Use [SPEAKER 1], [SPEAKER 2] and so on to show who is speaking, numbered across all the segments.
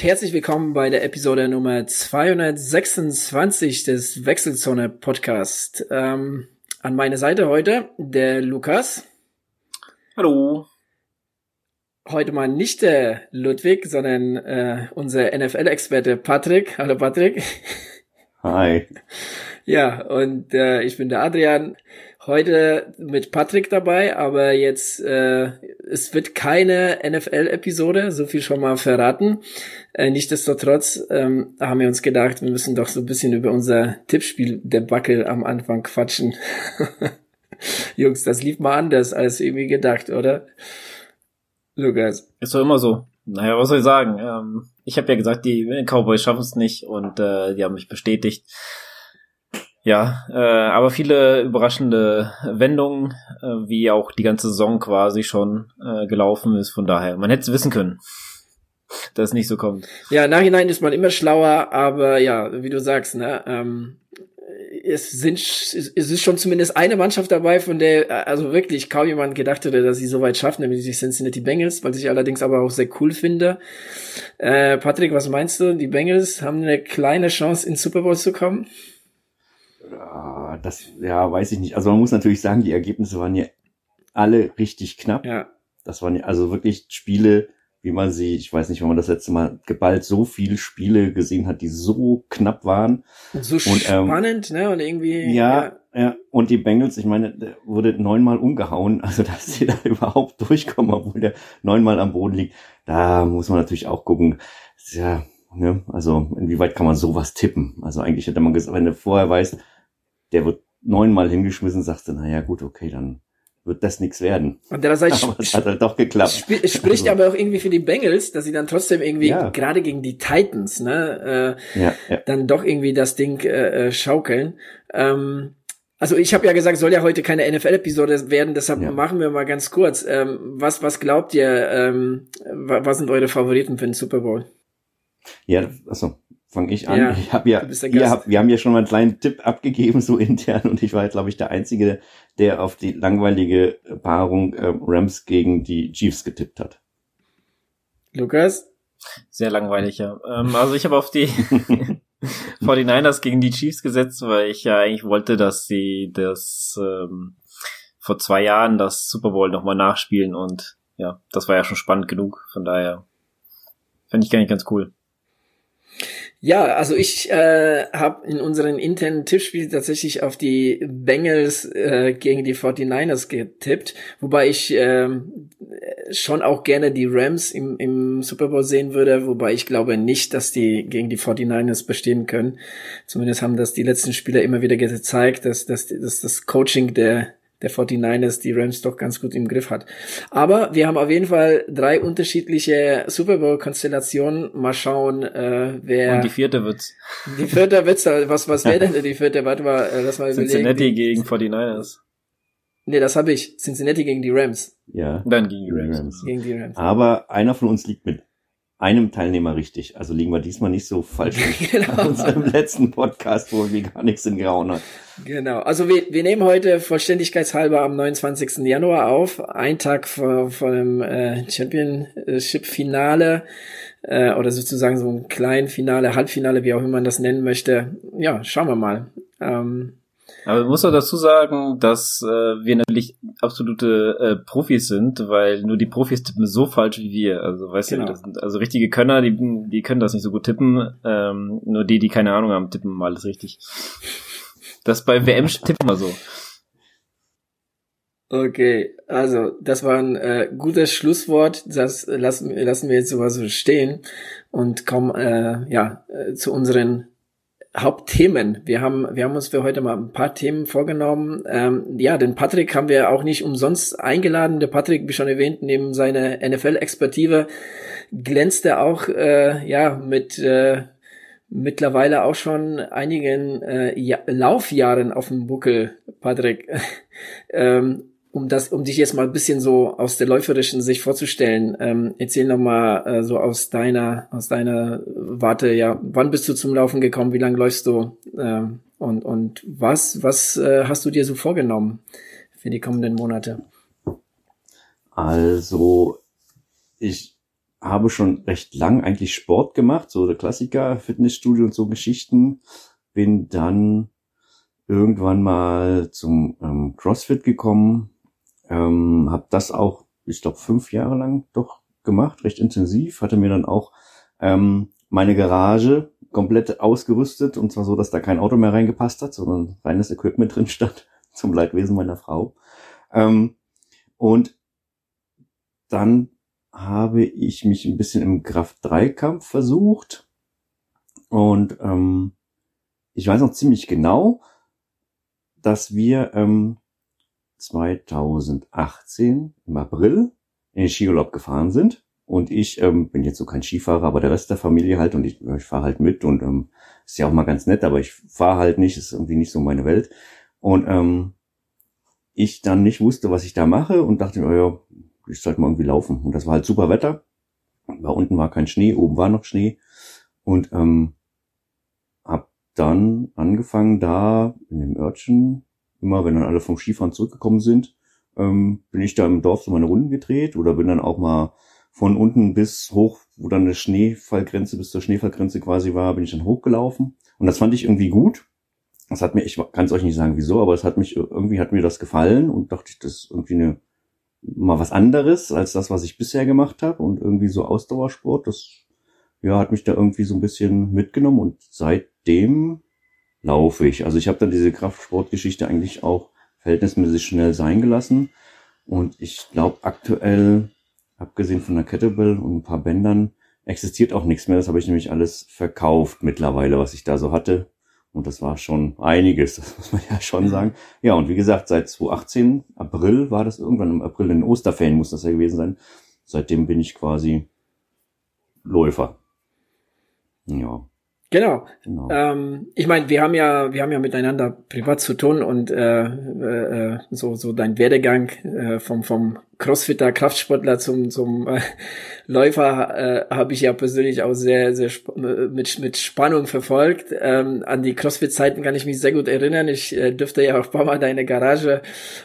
[SPEAKER 1] Und herzlich willkommen bei der Episode Nummer 226 des Wechselzone Podcast. Ähm, an meiner Seite heute der Lukas.
[SPEAKER 2] Hallo.
[SPEAKER 1] Heute mal nicht der Ludwig, sondern äh, unser NFL-Experte Patrick. Hallo Patrick.
[SPEAKER 3] Hi.
[SPEAKER 1] Ja, und äh, ich bin der Adrian. Heute mit Patrick dabei, aber jetzt äh, es wird keine NFL-Episode, so viel schon mal verraten. Äh, Nichtsdestotrotz ähm, haben wir uns gedacht, wir müssen doch so ein bisschen über unser Tippspiel-Debakel am Anfang quatschen. Jungs, das lief mal anders als irgendwie gedacht, oder?
[SPEAKER 2] Lukas. Ist doch immer so. Naja, was soll ich sagen? Ähm, ich habe ja gesagt, die Cowboys schaffen es nicht und äh, die haben mich bestätigt. Ja, äh, aber viele überraschende Wendungen, äh, wie auch die ganze Saison quasi schon äh, gelaufen ist. Von daher, man hätte es wissen können, dass es nicht so kommt.
[SPEAKER 1] Ja, nachhinein ist man immer schlauer, aber ja, wie du sagst, ne, ähm, es sind, es ist schon zumindest eine Mannschaft dabei, von der also wirklich kaum jemand gedacht hätte, dass sie so weit schafft, nämlich die Cincinnati Bengals, weil ich allerdings aber auch sehr cool finde. Äh, Patrick, was meinst du? Die Bengals haben eine kleine Chance, ins Super Bowl zu kommen?
[SPEAKER 3] Das, ja, weiß ich nicht. Also man muss natürlich sagen, die Ergebnisse waren ja alle richtig knapp.
[SPEAKER 1] Ja.
[SPEAKER 3] Das waren ja also wirklich Spiele, wie man sie, ich weiß nicht, wenn man das letzte Mal geballt so viele Spiele gesehen hat, die so knapp waren.
[SPEAKER 1] Und so und, ähm, spannend, ne? Und irgendwie.
[SPEAKER 3] Ja, ja, ja. Und die Bengals, ich meine, wurde neunmal umgehauen, also dass sie da überhaupt durchkommen, obwohl der neunmal am Boden liegt. Da muss man natürlich auch gucken. Ja, ne, also inwieweit kann man sowas tippen? Also eigentlich hätte man gesagt, wenn du vorher weißt, der wird neunmal hingeschmissen, sagst du, naja, gut, okay, dann wird das nichts werden.
[SPEAKER 1] Und heißt,
[SPEAKER 3] aber es hat halt doch geklappt.
[SPEAKER 1] Sp spricht also. aber auch irgendwie für die Bengals, dass sie dann trotzdem irgendwie, ja. gerade gegen die Titans, ne, äh, ja, ja. dann doch irgendwie das Ding äh, äh, schaukeln. Ähm, also ich habe ja gesagt, soll ja heute keine NFL-Episode werden, deshalb machen wir mal ganz kurz. Ähm, was, was glaubt ihr, ähm, was sind eure Favoriten für den Super Bowl?
[SPEAKER 3] Ja, also fange ich an. Ja, ich habe ja, ihr habt, wir haben ja schon mal einen kleinen Tipp abgegeben, so intern, und ich war, glaube ich, der Einzige, der auf die langweilige Paarung äh, Rams gegen die Chiefs getippt hat.
[SPEAKER 1] Lukas?
[SPEAKER 2] Sehr langweilig, ja. Ähm, also ich habe auf die 49ers gegen die Chiefs gesetzt, weil ich ja eigentlich wollte, dass sie das ähm, vor zwei Jahren das Super Bowl nochmal nachspielen und ja, das war ja schon spannend genug, von daher fände ich gar nicht ganz cool.
[SPEAKER 1] Ja, also ich äh, habe in unseren internen Tippspiel tatsächlich auf die Bengals äh, gegen die 49ers getippt, wobei ich äh, schon auch gerne die Rams im, im Super Bowl sehen würde, wobei ich glaube nicht, dass die gegen die 49ers bestehen können. Zumindest haben das die letzten Spieler immer wieder gezeigt, dass, dass, dass das Coaching der der 49ers die Rams doch ganz gut im Griff hat. Aber wir haben auf jeden Fall drei unterschiedliche Super Bowl-Konstellationen. Mal schauen, äh, wer.
[SPEAKER 2] Und die vierte wird's.
[SPEAKER 1] Die vierte wird's. Was, was wäre denn die vierte? Warte mal, äh, lass mal
[SPEAKER 2] Cincinnati überlegen. gegen 49ers.
[SPEAKER 1] Nee, das habe ich. Cincinnati gegen die Rams.
[SPEAKER 3] Ja.
[SPEAKER 2] Dann gegen die. Rams.
[SPEAKER 3] Gegen die Rams. Aber einer von uns liegt mit einem Teilnehmer richtig. Also liegen wir diesmal nicht so falsch genau. unserem letzten Podcast, wo wir gar nichts in Grauen hat.
[SPEAKER 1] Genau. Also wir, wir nehmen heute vollständigkeitshalber am 29. Januar auf, ein Tag vor, vor dem äh, Championship-Finale äh, oder sozusagen so ein kleinen Finale, Halbfinale, wie auch immer man das nennen möchte. Ja, schauen wir mal. Ähm,
[SPEAKER 2] aber muss auch dazu sagen, dass äh, wir natürlich absolute äh, Profis sind, weil nur die Profis tippen so falsch wie wir. Also weißt genau. du, das sind also richtige Könner, die, die können das nicht so gut tippen. Ähm, nur die, die keine Ahnung haben, tippen mal alles richtig. Das bei WM tippen wir so.
[SPEAKER 1] Okay, also das war ein äh, gutes Schlusswort. Das lassen, lassen wir jetzt sowas so stehen und kommen äh, ja äh, zu unseren Hauptthemen. Wir haben, wir haben uns für heute mal ein paar Themen vorgenommen. Ähm, ja, den Patrick haben wir auch nicht umsonst eingeladen. Der Patrick, wie schon erwähnt, neben seiner NFL-Expertive glänzt er auch äh, ja mit äh, mittlerweile auch schon einigen äh, ja Laufjahren auf dem Buckel, Patrick. ähm, um das, um dich jetzt mal ein bisschen so aus der läuferischen Sicht vorzustellen, ähm, erzähl noch mal äh, so aus deiner, aus deiner Warte, ja, wann bist du zum Laufen gekommen, wie lange läufst du ähm, und und was, was äh, hast du dir so vorgenommen für die kommenden Monate?
[SPEAKER 3] Also ich habe schon recht lang eigentlich Sport gemacht, so der Klassiker, Fitnessstudio und so Geschichten. Bin dann irgendwann mal zum ähm, CrossFit gekommen, ähm, habe das auch, ich glaube, fünf Jahre lang doch gemacht, recht intensiv, hatte mir dann auch ähm, meine Garage komplett ausgerüstet und zwar so, dass da kein Auto mehr reingepasst hat, sondern reines Equipment drin stand, zum Leidwesen meiner Frau. Ähm, und dann habe ich mich ein bisschen im Kraft-3-Kampf versucht. Und ähm, ich weiß noch ziemlich genau, dass wir ähm, 2018 im April in den Skiurlaub gefahren sind. Und ich ähm, bin jetzt so kein Skifahrer, aber der Rest der Familie halt und ich, ich fahre halt mit und ähm, ist ja auch mal ganz nett, aber ich fahre halt nicht, ist irgendwie nicht so meine Welt. Und ähm, ich dann nicht wusste, was ich da mache und dachte, oh ja, ich sollte mal irgendwie laufen. Und das war halt super Wetter. Da unten war kein Schnee, oben war noch Schnee. Und ähm, hab dann angefangen da in dem Örtchen, immer wenn dann alle vom Skifahren zurückgekommen sind, ähm, bin ich da im Dorf so meine Runden gedreht oder bin dann auch mal von unten bis hoch, wo dann eine Schneefallgrenze bis zur Schneefallgrenze quasi war, bin ich dann hochgelaufen. Und das fand ich irgendwie gut. Das hat mir, ich kann es euch nicht sagen wieso, aber es hat mich, irgendwie hat mir das gefallen und dachte ich, das ist irgendwie eine mal was anderes als das, was ich bisher gemacht habe und irgendwie so Ausdauersport, das ja hat mich da irgendwie so ein bisschen mitgenommen und seitdem laufe ich. Also ich habe dann diese Kraftsportgeschichte eigentlich auch verhältnismäßig schnell sein gelassen und ich glaube aktuell, abgesehen von der Kettlebell und ein paar Bändern, existiert auch nichts mehr. Das habe ich nämlich alles verkauft mittlerweile, was ich da so hatte. Und das war schon einiges, das muss man ja schon sagen. Ja, und wie gesagt, seit 2018, April war das irgendwann im April, in Osterferien muss das ja gewesen sein. Seitdem bin ich quasi Läufer.
[SPEAKER 1] Ja. Genau. genau. Ähm, ich meine, wir haben ja, wir haben ja miteinander privat zu tun und äh, äh, so so dein Werdegang äh, vom vom Crossfitter Kraftsportler zum zum äh, Läufer äh, habe ich ja persönlich auch sehr sehr äh, mit mit Spannung verfolgt. Ähm, an die Crossfit-Zeiten kann ich mich sehr gut erinnern. Ich äh, dürfte ja auch ein paar Mal deine Garage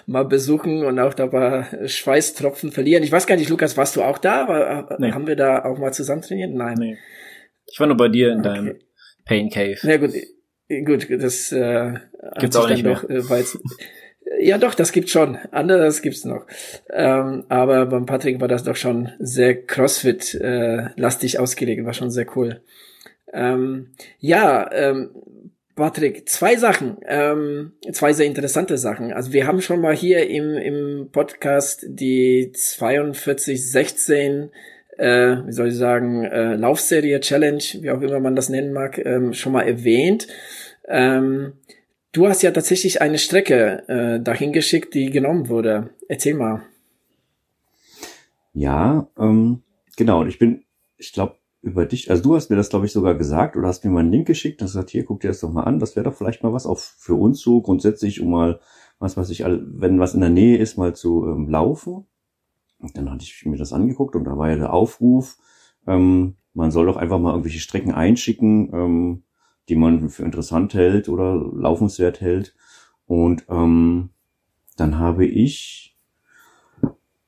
[SPEAKER 1] mal besuchen und auch da paar Schweißtropfen verlieren. Ich weiß gar nicht, Lukas, warst du auch da? War, äh, nee. Haben wir da auch mal zusammen trainiert? Nein. Nee.
[SPEAKER 2] Ich war nur bei dir in okay. deinem Pain Cave.
[SPEAKER 1] Ja gut, gut, das äh, gibt's auch nicht mehr. Doch, äh, ja, doch, das gibt's schon. Anderes gibt's noch. Ähm, aber beim Patrick war das doch schon sehr Crossfit-lastig äh, ausgelegt, war schon sehr cool. Ähm, ja, ähm, Patrick, zwei Sachen, ähm, zwei sehr interessante Sachen. Also wir haben schon mal hier im, im Podcast die 4216 äh, wie soll ich sagen, äh, Laufserie, Challenge, wie auch immer man das nennen mag, ähm, schon mal erwähnt. Ähm, du hast ja tatsächlich eine Strecke äh, dahin geschickt, die genommen wurde. Erzähl mal.
[SPEAKER 3] Ja, ähm, genau. Und ich bin, ich glaube, über dich, also du hast mir das, glaube ich, sogar gesagt oder hast mir mal einen Link geschickt und gesagt, hier, guck dir das doch mal an, das wäre doch vielleicht mal was auch für uns so grundsätzlich, um mal, was weiß ich, wenn was in der Nähe ist, mal zu ähm, laufen. Dann hatte ich mir das angeguckt und da war ja der Aufruf, ähm, man soll doch einfach mal irgendwelche Strecken einschicken, ähm, die man für interessant hält oder laufenswert hält. Und ähm, dann habe ich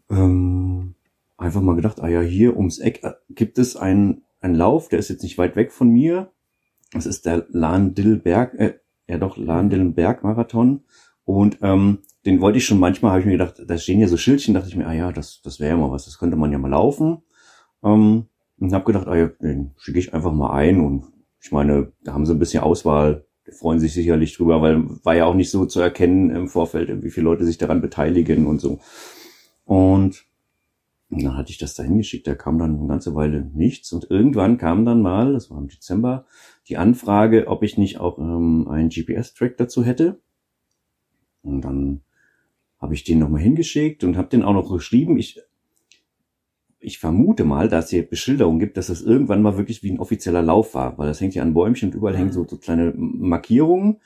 [SPEAKER 3] ähm, einfach mal gedacht, ah ja, hier ums Eck äh, gibt es einen, einen Lauf, der ist jetzt nicht weit weg von mir. Das ist der Lahn-Dill-Berg, äh, ja doch, Lahn-Dillenberg-Marathon. Und ähm, den wollte ich schon manchmal, habe ich mir gedacht, da stehen ja so Schildchen, dachte ich mir, ah ja, das, das wäre ja mal was, das könnte man ja mal laufen. Ähm, und habe gedacht, ah ja, den schicke ich einfach mal ein und ich meine, da haben sie ein bisschen Auswahl, die freuen sich sicherlich drüber, weil war ja auch nicht so zu erkennen im Vorfeld, wie viele Leute sich daran beteiligen und so. Und dann hatte ich das da hingeschickt, da kam dann eine ganze Weile nichts und irgendwann kam dann mal, das war im Dezember, die Anfrage, ob ich nicht auch ähm, einen GPS-Track dazu hätte. Und dann habe ich den nochmal hingeschickt und habe den auch noch geschrieben. Ich, ich vermute mal, dass es hier Beschilderung gibt, dass das irgendwann mal wirklich wie ein offizieller Lauf war, weil das hängt ja an Bäumchen und überall mhm. hängen so, so kleine Markierungen.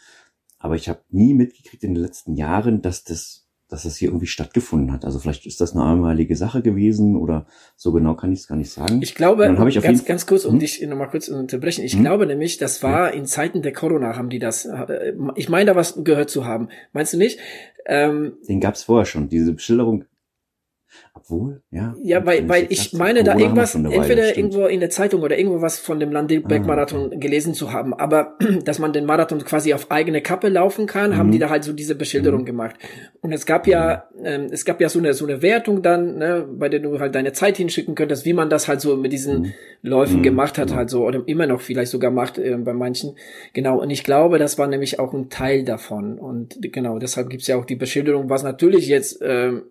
[SPEAKER 3] Aber ich habe nie mitgekriegt in den letzten Jahren, dass das dass das hier irgendwie stattgefunden hat. Also vielleicht ist das eine einmalige Sache gewesen oder so genau kann ich es gar nicht sagen.
[SPEAKER 1] Ich glaube, ich ganz, ganz kurz, um hm? dich nochmal kurz zu unterbrechen, ich hm? glaube nämlich, das war in Zeiten der Corona haben die das, äh, ich meine da was gehört zu haben. Meinst du nicht?
[SPEAKER 3] Ähm, Den gab es vorher schon. Diese Beschilderung Obwohl, ja.
[SPEAKER 1] Ja, weil, weil ich meine da irgendwas, entweder Weile, irgendwo in der Zeitung oder irgendwo was von dem Landeberg-Marathon ah, okay. gelesen zu haben, aber dass man den Marathon quasi auf eigene Kappe laufen kann, mhm. haben die da halt so diese Beschilderung mhm. gemacht. Und es gab ja, ähm, es gab ja so eine, so eine Wertung dann, ne, bei der du halt deine Zeit hinschicken könntest, wie man das halt so mit diesen mhm. Läufen mhm. gemacht hat, genau. halt so, oder immer noch vielleicht sogar macht äh, bei manchen. Genau. Und ich glaube, das war nämlich auch ein Teil davon. Und genau, deshalb gibt's ja auch die Beschilderung, was natürlich jetzt ähm,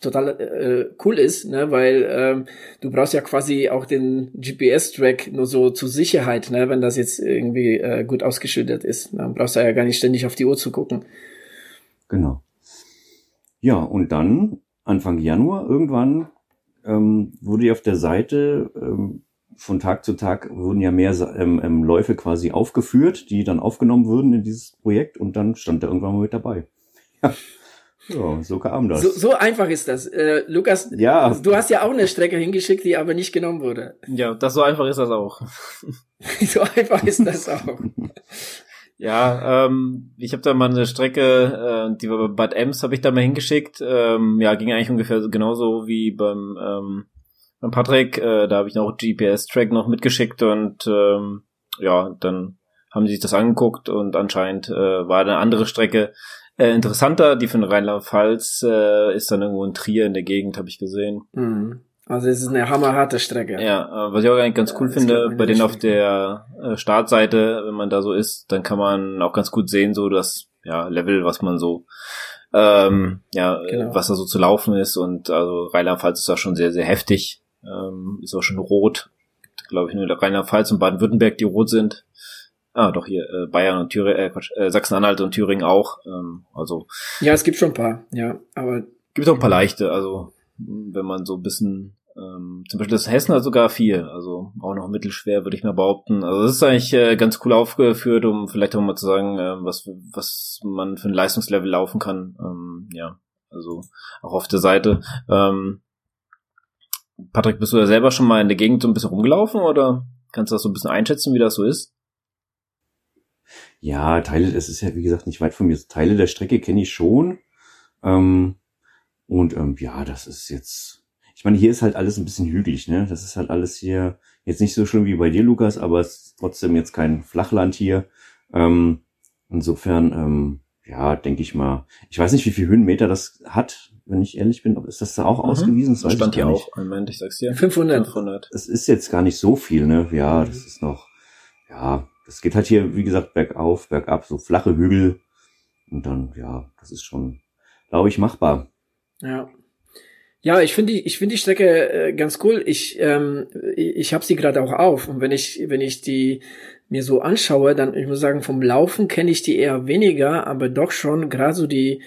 [SPEAKER 1] total äh, cool ist, ne, weil ähm, du brauchst ja quasi auch den GPS-Track nur so zur Sicherheit, ne, wenn das jetzt irgendwie äh, gut ausgeschildert ist. Dann brauchst du ja gar nicht ständig auf die Uhr zu gucken.
[SPEAKER 3] Genau. Ja, und dann Anfang Januar irgendwann ähm, wurde ja auf der Seite ähm, von Tag zu Tag wurden ja mehr ähm, ähm, Läufe quasi aufgeführt, die dann aufgenommen wurden in dieses Projekt und dann stand er irgendwann mal mit dabei. Ja. Ja, so kam das.
[SPEAKER 1] So, so einfach ist das. Äh, Lukas, ja. du hast ja auch eine Strecke hingeschickt, die aber nicht genommen wurde.
[SPEAKER 2] Ja, das so einfach ist das auch.
[SPEAKER 1] so einfach ist das auch.
[SPEAKER 2] ja, ähm, ich habe da mal eine Strecke, äh, die war bei Bad Ems, habe ich da mal hingeschickt. Ähm, ja, ging eigentlich ungefähr genauso wie beim, ähm, beim Patrick. Äh, da habe ich noch GPS-Track noch mitgeschickt und ähm, ja, dann haben sie sich das angeguckt und anscheinend äh, war eine andere Strecke äh, interessanter. Die von Rheinland-Pfalz äh, ist dann irgendwo in Trier in der Gegend, habe ich gesehen.
[SPEAKER 1] Mhm. Also es ist eine hammerharte Strecke.
[SPEAKER 2] Ja, äh, was ich auch eigentlich ganz cool ja, finde, bei denen auf der äh, Startseite, wenn man da so ist, dann kann man auch ganz gut sehen, so das ja, Level, was man so ähm, ja, genau. was da so zu laufen ist und also Rheinland-Pfalz ist auch schon sehr, sehr heftig, ähm, ist auch schon rot, glaube ich, nur Rheinland-Pfalz und Baden-Württemberg, die rot sind. Ah, doch hier äh, Bayern und Thüringen, äh, Quatsch, äh, Sachsen-Anhalt und Thüringen auch. Ähm, also
[SPEAKER 1] ja, es gibt schon ein paar, ja, aber
[SPEAKER 2] gibt auch ein paar leichte. Also wenn man so ein bisschen ähm, zum Beispiel das Hessen hat sogar vier, also auch noch mittelschwer, würde ich mal behaupten. Also das ist eigentlich äh, ganz cool aufgeführt, um vielleicht auch mal zu sagen, äh, was was man für ein Leistungslevel laufen kann. Ähm, ja, also auch auf der Seite. Ähm, Patrick, bist du da selber schon mal in der Gegend so ein bisschen rumgelaufen oder kannst du das so ein bisschen einschätzen, wie das so ist?
[SPEAKER 3] Ja, Teile, das ist ja wie gesagt nicht weit von mir. Teile der Strecke kenne ich schon. Ähm, und ähm, ja, das ist jetzt. Ich meine, hier ist halt alles ein bisschen hügelig, ne? Das ist halt alles hier jetzt nicht so schlimm wie bei dir, Lukas, aber es ist trotzdem jetzt kein Flachland hier. Ähm, insofern, ähm, ja, denke ich mal. Ich weiß nicht, wie viel Höhenmeter das hat, wenn ich ehrlich bin. Ist das da auch mhm. ausgewiesen? Das,
[SPEAKER 2] das stand hier auch. Moment, ich sag's dir.
[SPEAKER 1] 500. 500.
[SPEAKER 3] Es ist jetzt gar nicht so viel, ne? Ja, das ist noch, ja, es geht halt hier, wie gesagt, bergauf, bergab, so flache Hügel. Und dann, ja, das ist schon, glaube ich, machbar.
[SPEAKER 1] Ja. Ja, ich finde die, ich finde die Strecke äh, ganz cool. Ich, ähm, ich, habe sie gerade auch auf. Und wenn ich, wenn ich die mir so anschaue, dann, ich muss sagen, vom Laufen kenne ich die eher weniger, aber doch schon gerade so die,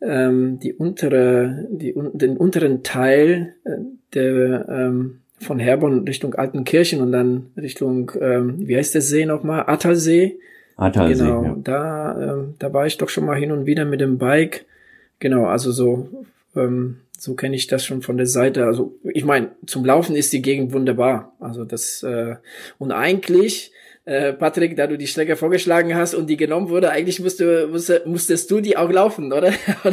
[SPEAKER 1] ähm, die untere, die, den unteren Teil äh, der, ähm, von Herborn Richtung Altenkirchen und dann Richtung, ähm, wie heißt der See nochmal? Attersee.
[SPEAKER 3] Attersee.
[SPEAKER 1] Genau, ja. da, ähm, da war ich doch schon mal hin und wieder mit dem Bike. Genau, also so, ähm, so kenne ich das schon von der Seite. Also ich meine, zum Laufen ist die Gegend wunderbar. Also das äh, und eigentlich äh, Patrick, da du die Strecke vorgeschlagen hast und die genommen wurde, eigentlich musste, musste, musstest du die auch laufen, oder?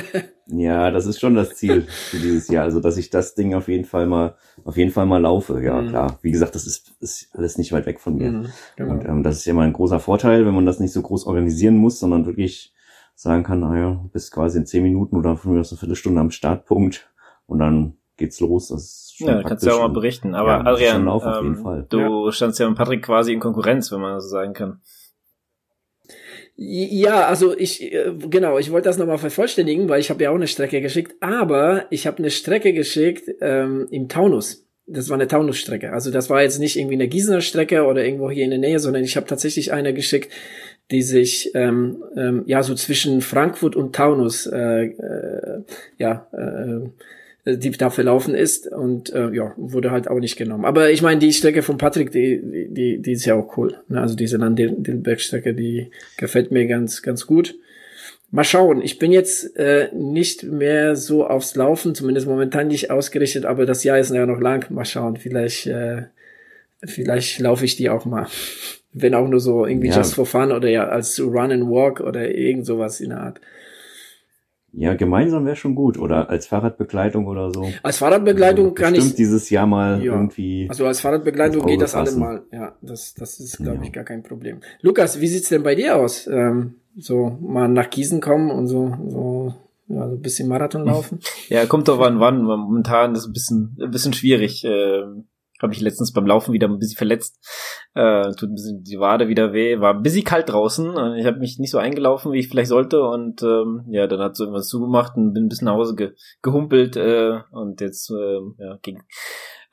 [SPEAKER 3] ja, das ist schon das Ziel für dieses Jahr. Also, dass ich das Ding auf jeden Fall mal, auf jeden Fall mal laufe. Ja, mhm. klar. Wie gesagt, das ist, ist alles nicht weit weg von mir. Mhm, genau. Und ähm, das ist ja mal ein großer Vorteil, wenn man das nicht so groß organisieren muss, sondern wirklich sagen kann, naja, bist quasi in zehn Minuten oder von mir aus eine Viertelstunde am Startpunkt und dann geht's los. Das ist
[SPEAKER 2] schon ja, kannst du ja auch mal berichten. Aber ja, Adrian, ähm, du ja. standst ja mit Patrick quasi in Konkurrenz, wenn man so sagen kann.
[SPEAKER 1] Ja, also ich, äh, genau, ich wollte das nochmal vervollständigen, weil ich habe ja auch eine Strecke geschickt, aber ich habe eine Strecke geschickt ähm, im Taunus. Das war eine Taunusstrecke. Also das war jetzt nicht irgendwie eine Gießener Strecke oder irgendwo hier in der Nähe, sondern ich habe tatsächlich eine geschickt, die sich ähm, ähm, ja so zwischen Frankfurt und Taunus äh, äh, ja äh, die da verlaufen ist und äh, ja, wurde halt auch nicht genommen. Aber ich meine, die Strecke von Patrick, die, die, die ist ja auch cool. Ne? Also diese Landilberg-Strecke, die gefällt mir ganz, ganz gut. Mal schauen. Ich bin jetzt äh, nicht mehr so aufs Laufen, zumindest momentan nicht ausgerichtet, aber das Jahr ist ja noch lang. Mal schauen. Vielleicht, äh, vielleicht laufe ich die auch mal. Wenn auch nur so irgendwie ja. just for fun oder ja als Run and Walk oder irgend sowas in der Art.
[SPEAKER 3] Ja, gemeinsam wäre schon gut oder als Fahrradbegleitung oder so.
[SPEAKER 1] Als Fahrradbegleitung
[SPEAKER 3] also,
[SPEAKER 1] kann ich
[SPEAKER 3] dieses Jahr mal ja. irgendwie.
[SPEAKER 1] Also als Fahrradbegleitung geht das allemal. Ja, das das ist glaube ja. ich gar kein Problem. Lukas, wie sieht's denn bei dir aus? Ähm, so mal nach Gießen kommen und so so ja, so ein bisschen Marathon laufen?
[SPEAKER 2] Ja, kommt doch an wann. Momentan ist ein bisschen ein bisschen schwierig. Ähm habe ich letztens beim Laufen wieder ein bisschen verletzt. Äh, tut ein bisschen die Wade wieder weh. War ein bisschen kalt draußen und ich habe mich nicht so eingelaufen, wie ich vielleicht sollte. Und ähm, ja, dann hat so irgendwas zugemacht und bin ein bisschen nach Hause ge gehumpelt äh, und jetzt äh, ja, ging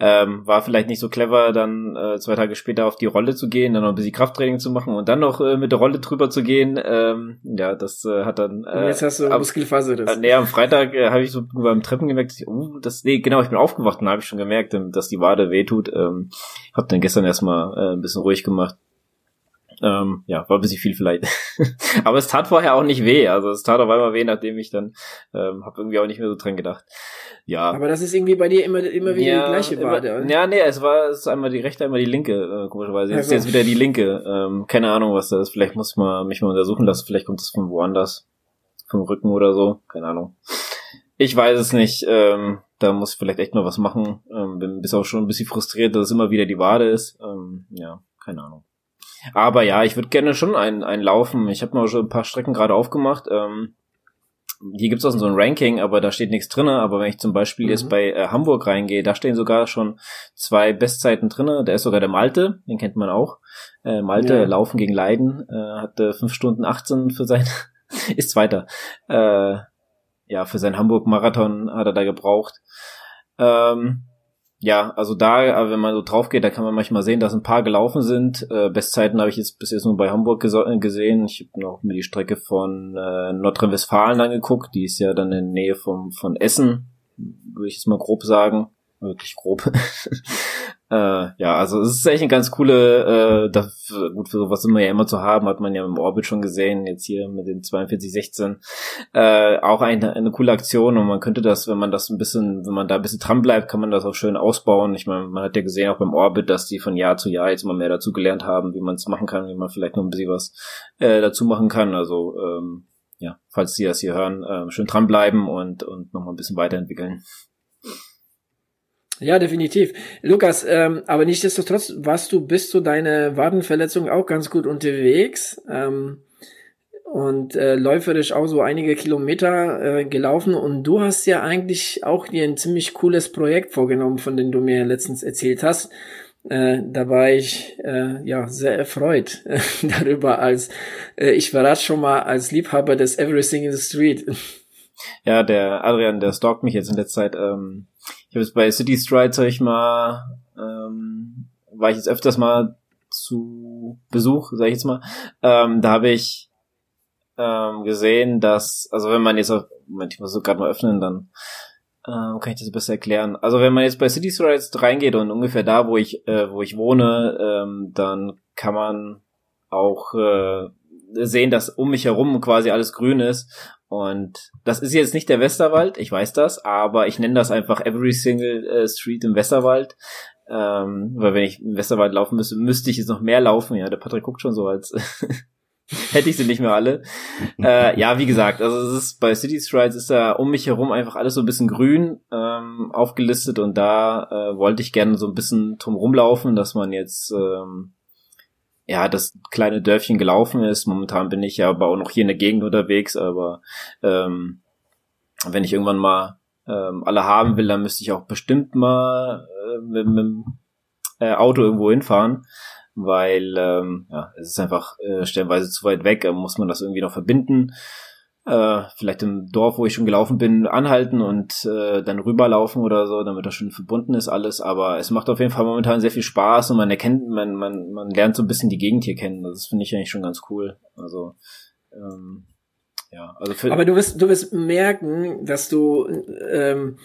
[SPEAKER 2] ähm, war vielleicht nicht so clever, dann äh, zwei Tage später auf die Rolle zu gehen, dann noch ein bisschen Krafttraining zu machen und dann noch äh, mit der Rolle drüber zu gehen. Ähm, ja, das äh, hat dann. Äh,
[SPEAKER 1] und jetzt hast du Muskelfaser.
[SPEAKER 2] Äh, nee, am Freitag äh, habe ich so beim Treppen gemerkt, dass ich, oh, das, nee, genau, ich bin aufgewacht und habe ich schon gemerkt, ähm, dass die Wade wehtut. Ähm, hab dann gestern erstmal äh, ein bisschen ruhig gemacht. Ähm, ja, war ein bisschen viel vielleicht. Aber es tat vorher auch nicht weh. Also es tat auf einmal weh, nachdem ich dann ähm, habe irgendwie auch nicht mehr so dran gedacht. Ja.
[SPEAKER 1] Aber das ist irgendwie bei dir immer, immer wieder ja, die gleiche Wade,
[SPEAKER 2] oder? Ja, nee, es war es ist einmal die rechte, einmal die linke, äh, komischerweise. Jetzt also. ist jetzt wieder die linke. Ähm, keine Ahnung, was das ist. Vielleicht muss man mich mal untersuchen lassen. Vielleicht kommt es von woanders. Vom Rücken oder so. Keine Ahnung. Ich weiß es nicht. Ähm, da muss ich vielleicht echt mal was machen. Ähm, bin bis auch schon ein bisschen frustriert, dass es immer wieder die Wade ist. Ähm, ja, keine Ahnung. Aber ja, ich würde gerne schon einen, einen laufen. Ich habe mal schon ein paar Strecken gerade aufgemacht. Ähm, hier gibt's auch so ein Ranking, aber da steht nichts drinne. Aber wenn ich zum Beispiel mhm. jetzt bei äh, Hamburg reingehe, da stehen sogar schon zwei Bestzeiten drinne. Da ist sogar der Malte, den kennt man auch. Äh, Malte, ja. Laufen gegen Leiden, äh, hatte fünf Stunden 18 für sein, ist Zweiter. Äh, ja, für sein Hamburg-Marathon hat er da gebraucht. Ähm, ja, also da, wenn man so drauf geht, da kann man manchmal sehen, dass ein paar gelaufen sind. Äh, Bestzeiten habe ich jetzt bis jetzt nur bei Hamburg gesehen. Ich habe noch mir die Strecke von äh, Nordrhein-Westfalen angeguckt. Die ist ja dann in der Nähe vom, von Essen, würde ich jetzt mal grob sagen. Wirklich grob. Äh, ja, also es ist echt eine ganz coole, äh, das, gut für sowas immer ja immer zu haben, hat man ja im Orbit schon gesehen, jetzt hier mit den 4216. Äh, auch eine, eine coole Aktion und man könnte das, wenn man das ein bisschen, wenn man da ein bisschen dran bleibt, kann man das auch schön ausbauen. Ich meine, man hat ja gesehen auch beim Orbit, dass die von Jahr zu Jahr jetzt immer mehr dazu gelernt haben, wie man es machen kann, wie man vielleicht noch ein bisschen was äh, dazu machen kann. Also ähm, ja, falls Sie das hier hören, äh, schön dranbleiben und, und nochmal ein bisschen weiterentwickeln.
[SPEAKER 1] Ja, definitiv. Lukas, ähm, aber nichtsdestotrotz warst du bis zu deiner Wadenverletzung auch ganz gut unterwegs ähm, und äh, läuferisch auch so einige Kilometer äh, gelaufen und du hast ja eigentlich auch dir ein ziemlich cooles Projekt vorgenommen, von dem du mir letztens erzählt hast. Äh, da war ich äh, ja sehr erfreut äh, darüber, als äh, ich verrate schon mal als Liebhaber des Everything in the Street.
[SPEAKER 2] Ja, der Adrian, der stalkt mich jetzt in der Zeit. Ähm ich habe es bei City Stride, sag ich mal, ähm, war ich jetzt öfters mal zu Besuch, sag ich jetzt mal. Ähm, da habe ich ähm, gesehen, dass, also wenn man jetzt auf, Moment, ich muss so gerade mal öffnen, dann ähm, kann ich das besser erklären. Also wenn man jetzt bei City Strides reingeht und ungefähr da, wo ich, äh, wo ich wohne, ähm, dann kann man auch äh, sehen, dass um mich herum quasi alles grün ist und das ist jetzt nicht der Westerwald, ich weiß das, aber ich nenne das einfach Every Single äh, Street im Westerwald. Ähm, weil wenn ich im Westerwald laufen müsste, müsste ich jetzt noch mehr laufen. Ja, der Patrick guckt schon so, als hätte ich sie nicht mehr alle. Äh, ja, wie gesagt, also es ist bei City Strides ist da um mich herum einfach alles so ein bisschen grün ähm, aufgelistet und da äh, wollte ich gerne so ein bisschen drum rumlaufen, dass man jetzt ähm, ja, das kleine Dörfchen gelaufen ist. Momentan bin ich ja aber auch noch hier in der Gegend unterwegs, aber ähm, wenn ich irgendwann mal ähm, alle haben will, dann müsste ich auch bestimmt mal äh, mit, mit dem äh, Auto irgendwo hinfahren, weil ähm, ja, es ist einfach äh, stellenweise zu weit weg, muss man das irgendwie noch verbinden äh, vielleicht im Dorf, wo ich schon gelaufen bin, anhalten und äh, dann rüberlaufen oder so, damit das schon verbunden ist alles. Aber es macht auf jeden Fall momentan sehr viel Spaß und man erkennt, man, man, man lernt so ein bisschen die Gegend hier kennen. Das finde ich eigentlich schon ganz cool. Also ähm, ja, also für
[SPEAKER 1] Aber du wirst, du wirst merken, dass du ähm,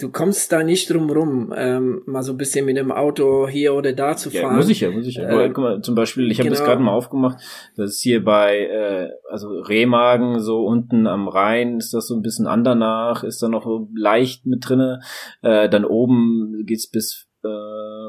[SPEAKER 1] du kommst da nicht drum rum, ähm, mal so ein bisschen mit dem Auto hier oder da zu fahren.
[SPEAKER 2] Ja, muss ich ja, muss ich ja. Äh, guck mal, zum Beispiel, ich habe genau. das gerade mal aufgemacht, das ist hier bei, äh, also Remagen, so unten am Rhein, ist das so ein bisschen andernach, ist da noch leicht mit drinne. Äh, dann oben geht's bis äh,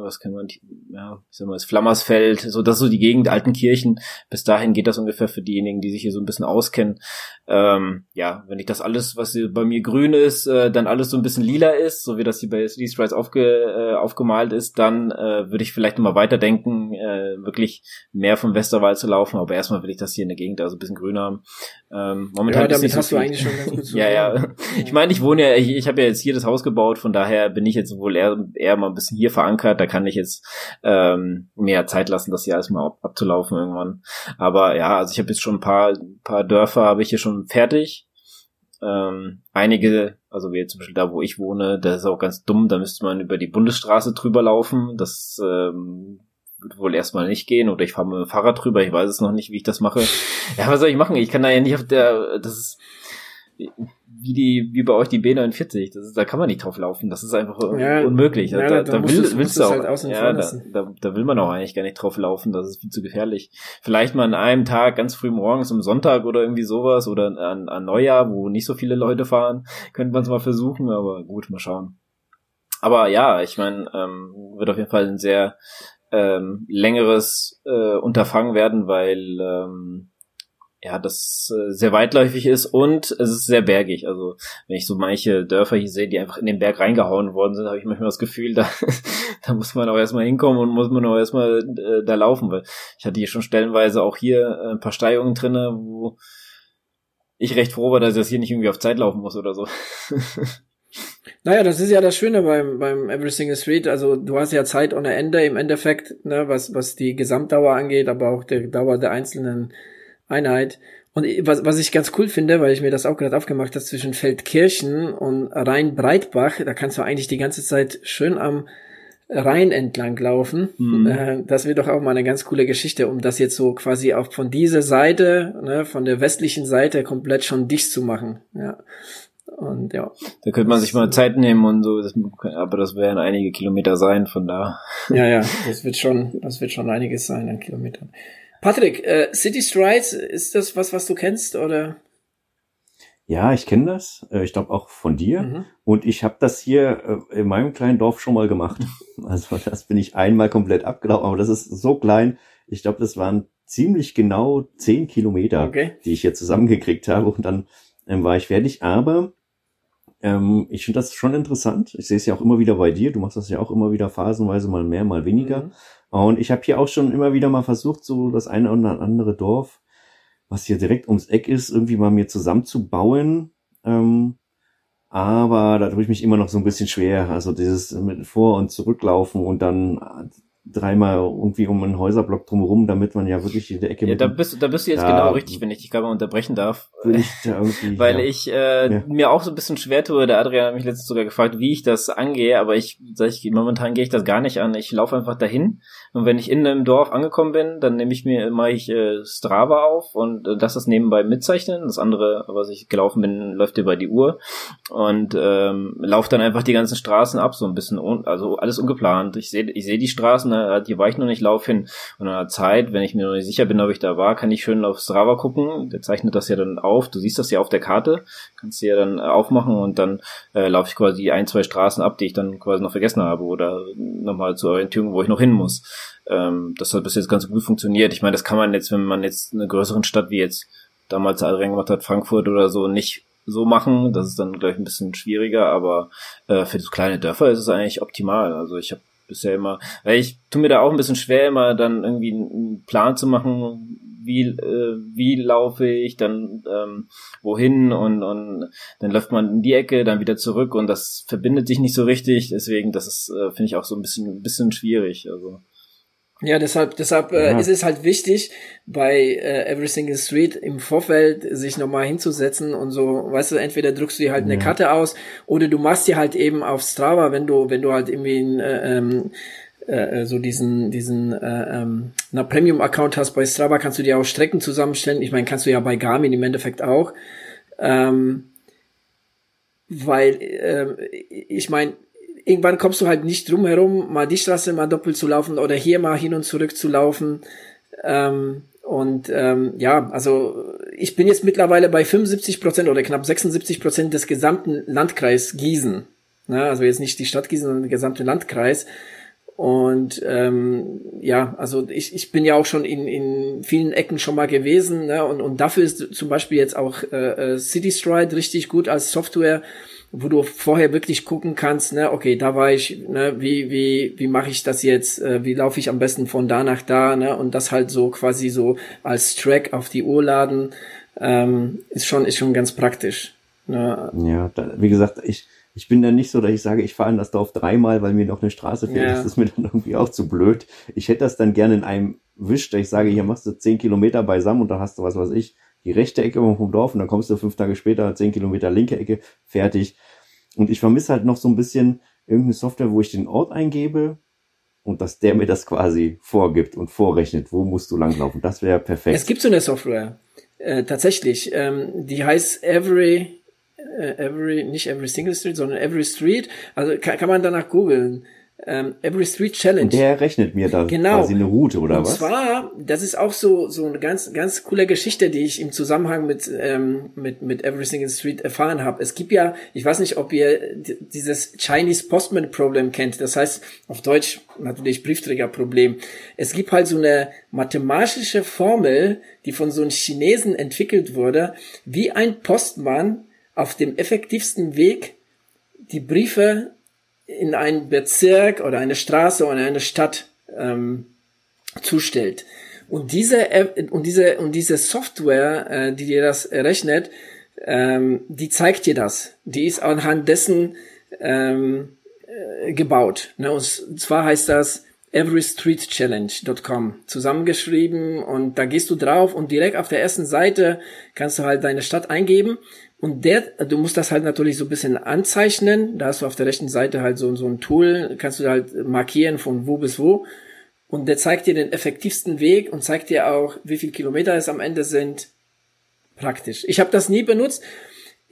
[SPEAKER 2] was kann man, ja, ich sag mal, das Flammersfeld, so das ist so die Gegend, alten Kirchen. Bis dahin geht das ungefähr für diejenigen, die sich hier so ein bisschen auskennen. Ähm, ja, wenn ich das alles, was bei mir grün ist, äh, dann alles so ein bisschen lila ist, so wie das hier bei City Strides aufge, äh, aufgemalt ist, dann äh, würde ich vielleicht nochmal weiterdenken, äh, wirklich mehr vom Westerwald zu laufen, aber erstmal will ich das hier in der Gegend also ein bisschen grün haben. Ähm, momentan ja, damit ist hast so du eigentlich schon ganz gut zu Ja, ja. Ich meine, ich wohne ja, ich, ich habe ja jetzt hier das Haus gebaut, von daher bin ich jetzt wohl eher, eher mal ein bisschen hier verankert, da kann ich jetzt ähm, mehr Zeit lassen, das hier alles mal ab, abzulaufen irgendwann. Aber ja, also ich habe jetzt schon ein paar, paar Dörfer habe ich hier schon fertig. Ähm, einige, also wie jetzt zum Beispiel da, wo ich wohne, das ist auch ganz dumm, da müsste man über die Bundesstraße drüber laufen. Das ähm, wird wohl erstmal nicht gehen oder ich fahre mit dem Fahrrad drüber, ich weiß es noch nicht, wie ich das mache. Ja, was soll ich machen? Ich kann da ja nicht auf der, das ist, wie die, wie bei euch die B49. Das ist, da kann man nicht drauf laufen. Das ist einfach ja, unmöglich. Ja, da, da, da will, willst du auch, halt ja, da, da, da will man auch eigentlich gar nicht drauf laufen. Das ist viel zu gefährlich. Vielleicht mal an einem Tag ganz früh morgens am Sonntag oder irgendwie sowas oder an, an Neujahr, wo nicht so viele Leute fahren, könnte man es mal versuchen, aber gut, mal schauen. Aber ja, ich meine, ähm, wird auf jeden Fall ein sehr ähm, längeres äh, Unterfangen werden, weil ähm, ja, das äh, sehr weitläufig ist und es ist sehr bergig. Also wenn ich so manche Dörfer hier sehe, die einfach in den Berg reingehauen worden sind, habe ich manchmal das Gefühl, da, da muss man auch erstmal hinkommen und muss man auch erstmal äh, da laufen, weil ich hatte hier schon stellenweise auch hier äh, ein paar Steigungen drinne, wo ich recht froh war, dass ich das hier nicht irgendwie auf Zeit laufen muss oder so.
[SPEAKER 1] Naja, das ist ja das Schöne beim, beim Every Single Street. Also du hast ja Zeit ohne Ende im Endeffekt, ne, was, was die Gesamtdauer angeht, aber auch der Dauer der einzelnen Einheit. Und was, was ich ganz cool finde, weil ich mir das auch gerade aufgemacht habe, zwischen Feldkirchen und Rhein-Breitbach, da kannst du eigentlich die ganze Zeit schön am Rhein entlang laufen. Mhm. Äh, das wird doch auch mal eine ganz coole Geschichte, um das jetzt so quasi auch von dieser Seite, ne, von der westlichen Seite komplett schon dicht zu machen. Ja. Und ja.
[SPEAKER 2] Da könnte man sich mal Zeit nehmen und so, das, aber das werden einige Kilometer sein, von da.
[SPEAKER 1] Ja, ja, das wird schon, das wird schon einiges sein an Kilometern. Patrick, äh, City Strides, ist das was, was du kennst oder?
[SPEAKER 3] Ja, ich kenne das. Äh, ich glaube auch von dir. Mhm. Und ich habe das hier äh, in meinem kleinen Dorf schon mal gemacht. Also das bin ich einmal komplett abgelaufen, aber das ist so klein. Ich glaube, das waren ziemlich genau zehn Kilometer, okay. die ich hier zusammengekriegt habe. Und dann ähm, war ich fertig. Aber ähm, ich finde das schon interessant. Ich sehe es ja auch immer wieder bei dir. Du machst das ja auch immer wieder phasenweise mal mehr, mal weniger. Mhm. Und ich habe hier auch schon immer wieder mal versucht, so das eine oder andere Dorf, was hier direkt ums Eck ist, irgendwie mal mir zusammenzubauen. Ähm, aber da tue ich mich immer noch so ein bisschen schwer. Also dieses mit Vor- und Zurücklaufen und dann dreimal irgendwie um einen Häuserblock drumherum, damit man ja wirklich in der Ecke.
[SPEAKER 2] Ja, da bist, da bist du jetzt genau richtig, wenn ich dich gerade mal unterbrechen darf. Ich Weil ja. ich äh, ja. mir auch so ein bisschen schwer tue. Der Adrian hat mich letztens sogar gefragt, wie ich das angehe, aber ich, sag ich momentan gehe ich das gar nicht an. Ich laufe einfach dahin und wenn ich in einem Dorf angekommen bin, dann nehme ich mir mache ich äh, Strava auf und äh, das das nebenbei mitzeichnen. Das andere, was ich gelaufen bin, läuft über die Uhr und ähm, laufe dann einfach die ganzen Straßen ab, so ein bisschen, un also alles ungeplant. Ich sehe ich sehe die Straßen ne, hier war ich noch nicht, lauf hin. Und in einer Zeit, wenn ich mir noch nicht sicher bin, ob ich da war, kann ich schön auf Strava gucken. Der zeichnet das ja dann auf. Du siehst das ja auf der Karte, kannst du ja dann aufmachen und dann äh, laufe ich quasi ein, zwei Straßen ab, die ich dann quasi noch vergessen habe oder nochmal zur Orientierung, wo ich noch hin muss. Ähm, das hat bis jetzt ganz gut funktioniert. Ich meine, das kann man jetzt, wenn man jetzt in einer größeren Stadt wie jetzt damals Adrian gemacht hat, Frankfurt oder so, nicht so machen. Das ist dann, glaube ich, ein bisschen schwieriger, aber äh, für so kleine Dörfer ist es eigentlich optimal. Also ich habe bisher immer, weil ich tue mir da auch ein bisschen schwer, immer dann irgendwie einen Plan zu machen, wie, äh, wie laufe ich, dann ähm, wohin und, und dann läuft man in die Ecke, dann wieder zurück und das verbindet sich nicht so richtig, deswegen, das ist, äh, finde ich auch so ein bisschen, ein bisschen schwierig. Also.
[SPEAKER 1] Ja, deshalb, deshalb äh, ja. ist es halt wichtig, bei äh, Every Single Street im Vorfeld sich nochmal hinzusetzen und so, weißt du, entweder drückst du dir halt ja. eine Karte aus oder du machst dir halt eben auf Strava, wenn du, wenn du halt irgendwie ein, äh, ähm, äh, so diesen, diesen äh, ähm, na, Premium-Account hast bei Strava, kannst du dir auch Strecken zusammenstellen. Ich meine, kannst du ja bei Garmin im Endeffekt auch. Ähm, weil, äh, ich meine, irgendwann kommst du halt nicht drum herum, mal die Straße mal doppelt zu laufen oder hier mal hin und zurück zu laufen. Ähm, und ähm, ja, also ich bin jetzt mittlerweile bei 75 Prozent oder knapp 76 Prozent des gesamten Landkreis Gießen. Ne? Also jetzt nicht die Stadt Gießen, sondern der gesamte Landkreis. Und ähm, ja, also ich, ich bin ja auch schon in, in vielen Ecken schon mal gewesen. Ne? Und, und dafür ist zum Beispiel jetzt auch äh, äh City Stride richtig gut als Software, wo du vorher wirklich gucken kannst, ne, okay, da war ich, ne, wie, wie, wie mache ich das jetzt, äh, wie laufe ich am besten von da nach da, ne? Und das halt so quasi so als Track auf die Uhr laden, ähm, ist schon, ist schon ganz praktisch.
[SPEAKER 3] Ne? Ja, da, wie gesagt, ich, ich bin dann nicht so, dass ich sage, ich fahre in das Dorf dreimal, weil mir noch eine Straße fehlt. Ja. Das ist mir dann irgendwie auch zu blöd. Ich hätte das dann gerne in einem Wisch, dass ich sage, hier machst du zehn Kilometer beisammen und da hast du was weiß ich, die rechte Ecke vom Dorf und dann kommst du fünf Tage später zehn Kilometer linke Ecke, fertig. Und ich vermisse halt noch so ein bisschen irgendeine Software, wo ich den Ort eingebe und dass der mir das quasi vorgibt und vorrechnet, wo musst du langlaufen. Das wäre perfekt.
[SPEAKER 1] Es gibt so eine Software, äh, tatsächlich. Ähm, die heißt Every äh, every, nicht every single street, sondern every street. Also kann, kann man danach googeln. Ähm, every Street Challenge.
[SPEAKER 3] Der rechnet mir da genau. quasi eine Route oder
[SPEAKER 1] und
[SPEAKER 3] was?
[SPEAKER 1] Und zwar, das ist auch so so eine ganz ganz coole Geschichte, die ich im Zusammenhang mit ähm, mit mit Every Single Street erfahren habe. Es gibt ja, ich weiß nicht, ob ihr dieses Chinese Postman Problem kennt. Das heißt auf Deutsch natürlich Briefträgerproblem. Es gibt halt so eine mathematische Formel, die von so einem Chinesen entwickelt wurde, wie ein Postmann auf dem effektivsten Weg die Briefe in einen Bezirk oder eine Straße oder eine Stadt ähm, zustellt. Und diese und diese und diese Software, äh, die dir das errechnet, ähm, die zeigt dir das. Die ist anhand dessen ähm, äh, gebaut. Ne? Und zwar heißt das everystreetchallenge.com zusammengeschrieben und da gehst du drauf und direkt auf der ersten Seite kannst du halt deine Stadt eingeben und der, du musst das halt natürlich so ein bisschen anzeichnen. Da hast du auf der rechten Seite halt so, so ein Tool, kannst du halt markieren von wo bis wo. Und der zeigt dir den effektivsten Weg und zeigt dir auch, wie viel Kilometer es am Ende sind. Praktisch. Ich habe das nie benutzt.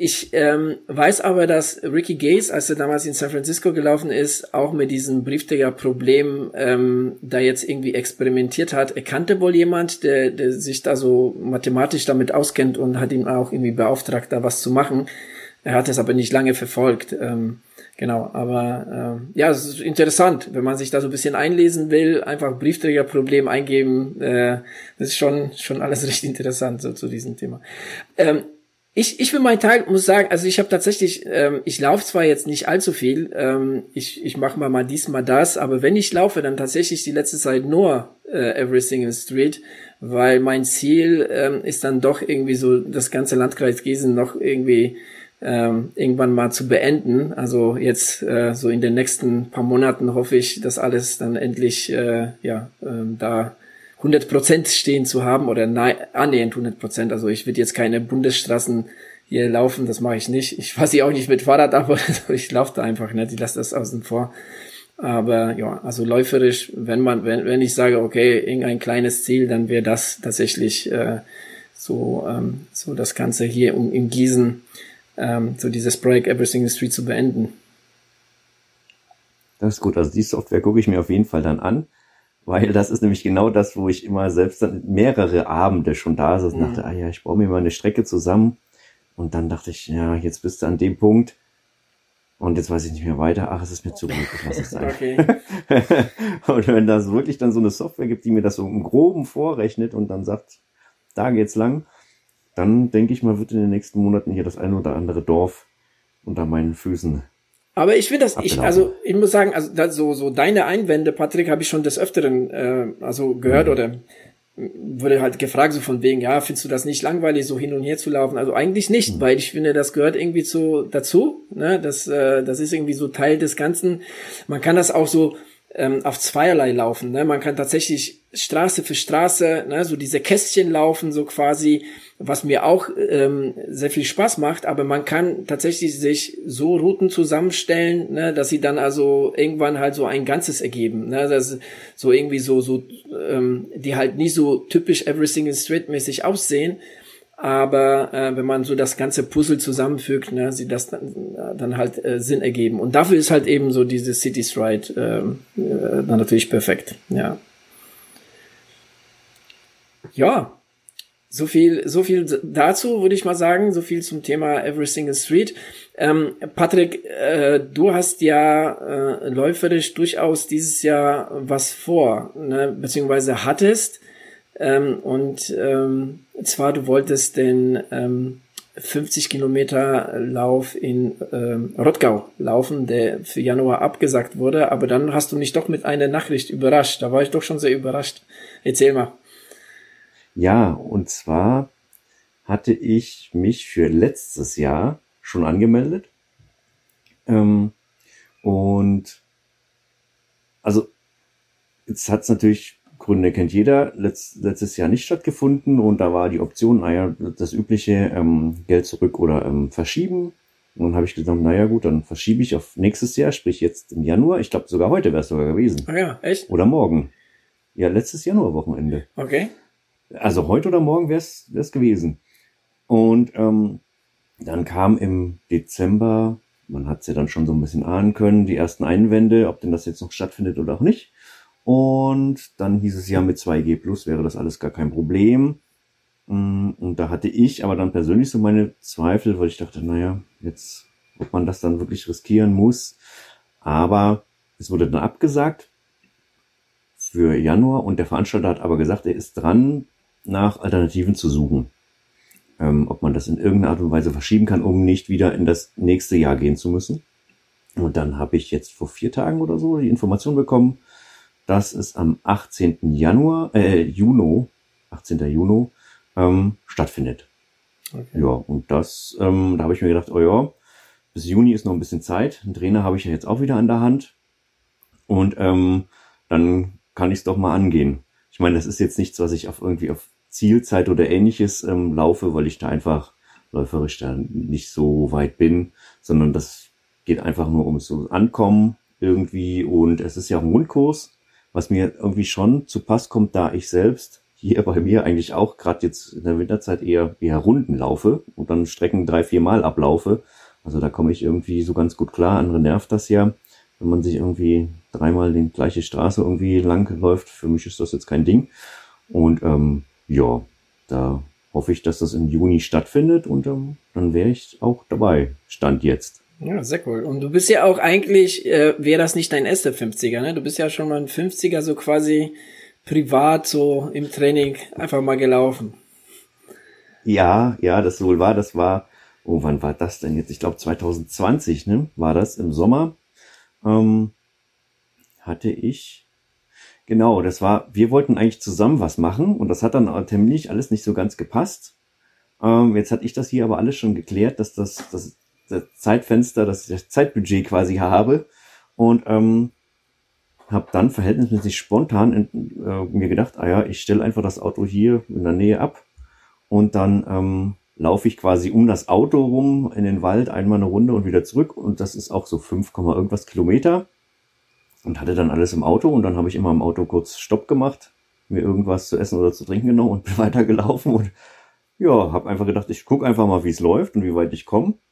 [SPEAKER 1] Ich ähm, weiß aber, dass Ricky Gates, als er damals in San Francisco gelaufen ist, auch mit diesem Briefträger-Problem ähm, da jetzt irgendwie experimentiert hat. Er kannte wohl jemand, der, der sich da so mathematisch damit auskennt und hat ihn auch irgendwie beauftragt, da was zu machen. Er hat es aber nicht lange verfolgt. Ähm, genau, aber äh, ja, es ist interessant, wenn man sich da so ein bisschen einlesen will, einfach Briefträgerproblem eingeben. Äh, das ist schon schon alles recht interessant so zu diesem Thema. Ähm, ich, ich für meinen Tag muss sagen, also ich habe tatsächlich, ähm, ich laufe zwar jetzt nicht allzu viel, ähm, ich, ich mache mal mal dies, mal das, aber wenn ich laufe, dann tatsächlich die letzte Zeit nur äh, Every Single Street, weil mein Ziel ähm, ist dann doch irgendwie so das ganze Landkreis Gießen noch irgendwie ähm, irgendwann mal zu beenden. Also jetzt äh, so in den nächsten paar Monaten hoffe ich, dass alles dann endlich äh, ja ähm, da 100 Prozent stehen zu haben oder annähernd 100 Prozent. Also ich würde jetzt keine Bundesstraßen hier laufen, das mache ich nicht. Ich fahre sie auch nicht mit Fahrrad ab, also ich laufe da einfach nicht, ich lasse das außen vor. Aber ja, also läuferisch, wenn man, wenn, wenn ich sage, okay, irgendein kleines Ziel, dann wäre das tatsächlich äh, so, ähm, so das Ganze hier um in Gießen, ähm, so dieses Projekt Every Single Street zu beenden.
[SPEAKER 3] Das ist gut. Also die Software gucke ich mir auf jeden Fall dann an weil das ist nämlich genau das, wo ich immer selbst dann mehrere Abende schon da saß und dachte, ah ja, ich baue mir mal eine Strecke zusammen. Und dann dachte ich, ja, jetzt bist du an dem Punkt. Und jetzt weiß ich nicht mehr weiter. Ach, es ist mir zu gut, ich lasse es sein. Okay. und wenn das wirklich dann so eine Software gibt, die mir das so im Groben vorrechnet und dann sagt, da geht's lang, dann denke ich mal, wird in den nächsten Monaten hier das ein oder andere Dorf unter meinen Füßen
[SPEAKER 1] aber ich finde das, ich, also ich muss sagen, also da, so, so deine Einwände, Patrick, habe ich schon des Öfteren äh, also gehört mhm. oder wurde halt gefragt, so von wegen, ja, findest du das nicht langweilig, so hin und her zu laufen? Also eigentlich nicht, mhm. weil ich finde, das gehört irgendwie zu dazu. Ne? Das, äh, das ist irgendwie so Teil des Ganzen. Man kann das auch so ähm, auf zweierlei laufen. Ne? Man kann tatsächlich Straße für Straße, ne, so diese Kästchen laufen, so quasi, was mir auch ähm, sehr viel Spaß macht, aber man kann tatsächlich sich so Routen zusammenstellen, ne, dass sie dann also irgendwann halt so ein Ganzes ergeben. Ne? Das so irgendwie so, so, ähm, die halt nicht so typisch Every Single Street mäßig aussehen, aber äh, wenn man so das ganze Puzzle zusammenfügt, ne, sie das dann, dann halt äh, Sinn ergeben. Und dafür ist halt eben so diese City Stride äh, äh, dann natürlich perfekt. Ja. Ja. So viel, so viel dazu würde ich mal sagen, so viel zum Thema Every Single Street. Ähm, Patrick, äh, du hast ja äh, läuferisch durchaus dieses Jahr was vor, ne? beziehungsweise hattest. Ähm, und ähm, zwar, du wolltest den ähm, 50 Kilometer Lauf in ähm, Rottgau laufen, der für Januar abgesagt wurde, aber dann hast du mich doch mit einer Nachricht überrascht. Da war ich doch schon sehr überrascht. Erzähl mal.
[SPEAKER 3] Ja, und zwar hatte ich mich für letztes Jahr schon angemeldet. Ähm, und also jetzt hat es natürlich Gründe kennt jeder, letzt, letztes Jahr nicht stattgefunden und da war die Option, naja, das übliche ähm, Geld zurück oder ähm, verschieben. Und dann habe ich gesagt, naja gut, dann verschiebe ich auf nächstes Jahr, sprich jetzt im Januar. Ich glaube sogar heute wäre es sogar gewesen.
[SPEAKER 1] Ah ja, echt?
[SPEAKER 3] Oder morgen. Ja, letztes Januarwochenende.
[SPEAKER 1] Okay.
[SPEAKER 3] Also heute oder morgen wäre es gewesen. Und ähm, dann kam im Dezember, man hat es ja dann schon so ein bisschen ahnen können, die ersten Einwände, ob denn das jetzt noch stattfindet oder auch nicht. Und dann hieß es ja, mit 2G Plus wäre das alles gar kein Problem. Mm, und da hatte ich aber dann persönlich so meine Zweifel, weil ich dachte, naja, jetzt, ob man das dann wirklich riskieren muss. Aber es wurde dann abgesagt für Januar und der Veranstalter hat aber gesagt, er ist dran, nach Alternativen zu suchen. Ähm, ob man das in irgendeiner Art und Weise verschieben kann, um nicht wieder in das nächste Jahr gehen zu müssen. Und dann habe ich jetzt vor vier Tagen oder so die Information bekommen, dass es am 18. Januar, äh, Juni, 18. Juni, ähm, stattfindet. Okay. Ja, und das, ähm, da habe ich mir gedacht, oh ja, bis Juni ist noch ein bisschen Zeit. Einen Trainer habe ich ja jetzt auch wieder an der Hand. Und ähm, dann kann ich es doch mal angehen. Ich meine, das ist jetzt nichts, was ich auf irgendwie auf Zielzeit oder ähnliches ähm, laufe, weil ich da einfach läuferisch da nicht so weit bin, sondern das geht einfach nur ums so Ankommen irgendwie und es ist ja auch ein Rundkurs was mir irgendwie schon zu Pass kommt, da ich selbst hier bei mir eigentlich auch gerade jetzt in der Winterzeit eher eher Runden laufe und dann Strecken drei, vier Mal ablaufe. Also da komme ich irgendwie so ganz gut klar. Andere nervt das ja, wenn man sich irgendwie dreimal die gleiche Straße irgendwie lang läuft. Für mich ist das jetzt kein Ding. Und ähm, ja, da hoffe ich, dass das im Juni stattfindet und ähm, dann wäre ich auch dabei. Stand jetzt.
[SPEAKER 1] Ja, sehr cool. Und du bist ja auch eigentlich, äh, wäre das nicht dein erster 50er, ne? Du bist ja schon mal ein 50er so quasi privat so im Training einfach mal gelaufen.
[SPEAKER 3] Ja, ja, das wohl war, das war, oh, wann war das denn jetzt? Ich glaube 2020, ne? War das im Sommer? Ähm, hatte ich, genau, das war, wir wollten eigentlich zusammen was machen und das hat dann terminlich alles nicht so ganz gepasst. Ähm, jetzt hatte ich das hier aber alles schon geklärt, dass das, das das Zeitfenster, das, das Zeitbudget quasi habe. Und ähm, habe dann verhältnismäßig spontan in, äh, mir gedacht, ah ja, ich stelle einfach das Auto hier in der Nähe ab. Und dann ähm, laufe ich quasi um das Auto rum in den Wald einmal eine Runde und wieder zurück. Und das ist auch so 5, irgendwas Kilometer. Und hatte dann alles im Auto. Und dann habe ich immer im Auto kurz Stopp gemacht, mir irgendwas zu essen oder zu trinken genommen und bin weitergelaufen. Und ja, habe einfach gedacht, ich guck einfach mal, wie es läuft und wie weit ich komme Mm,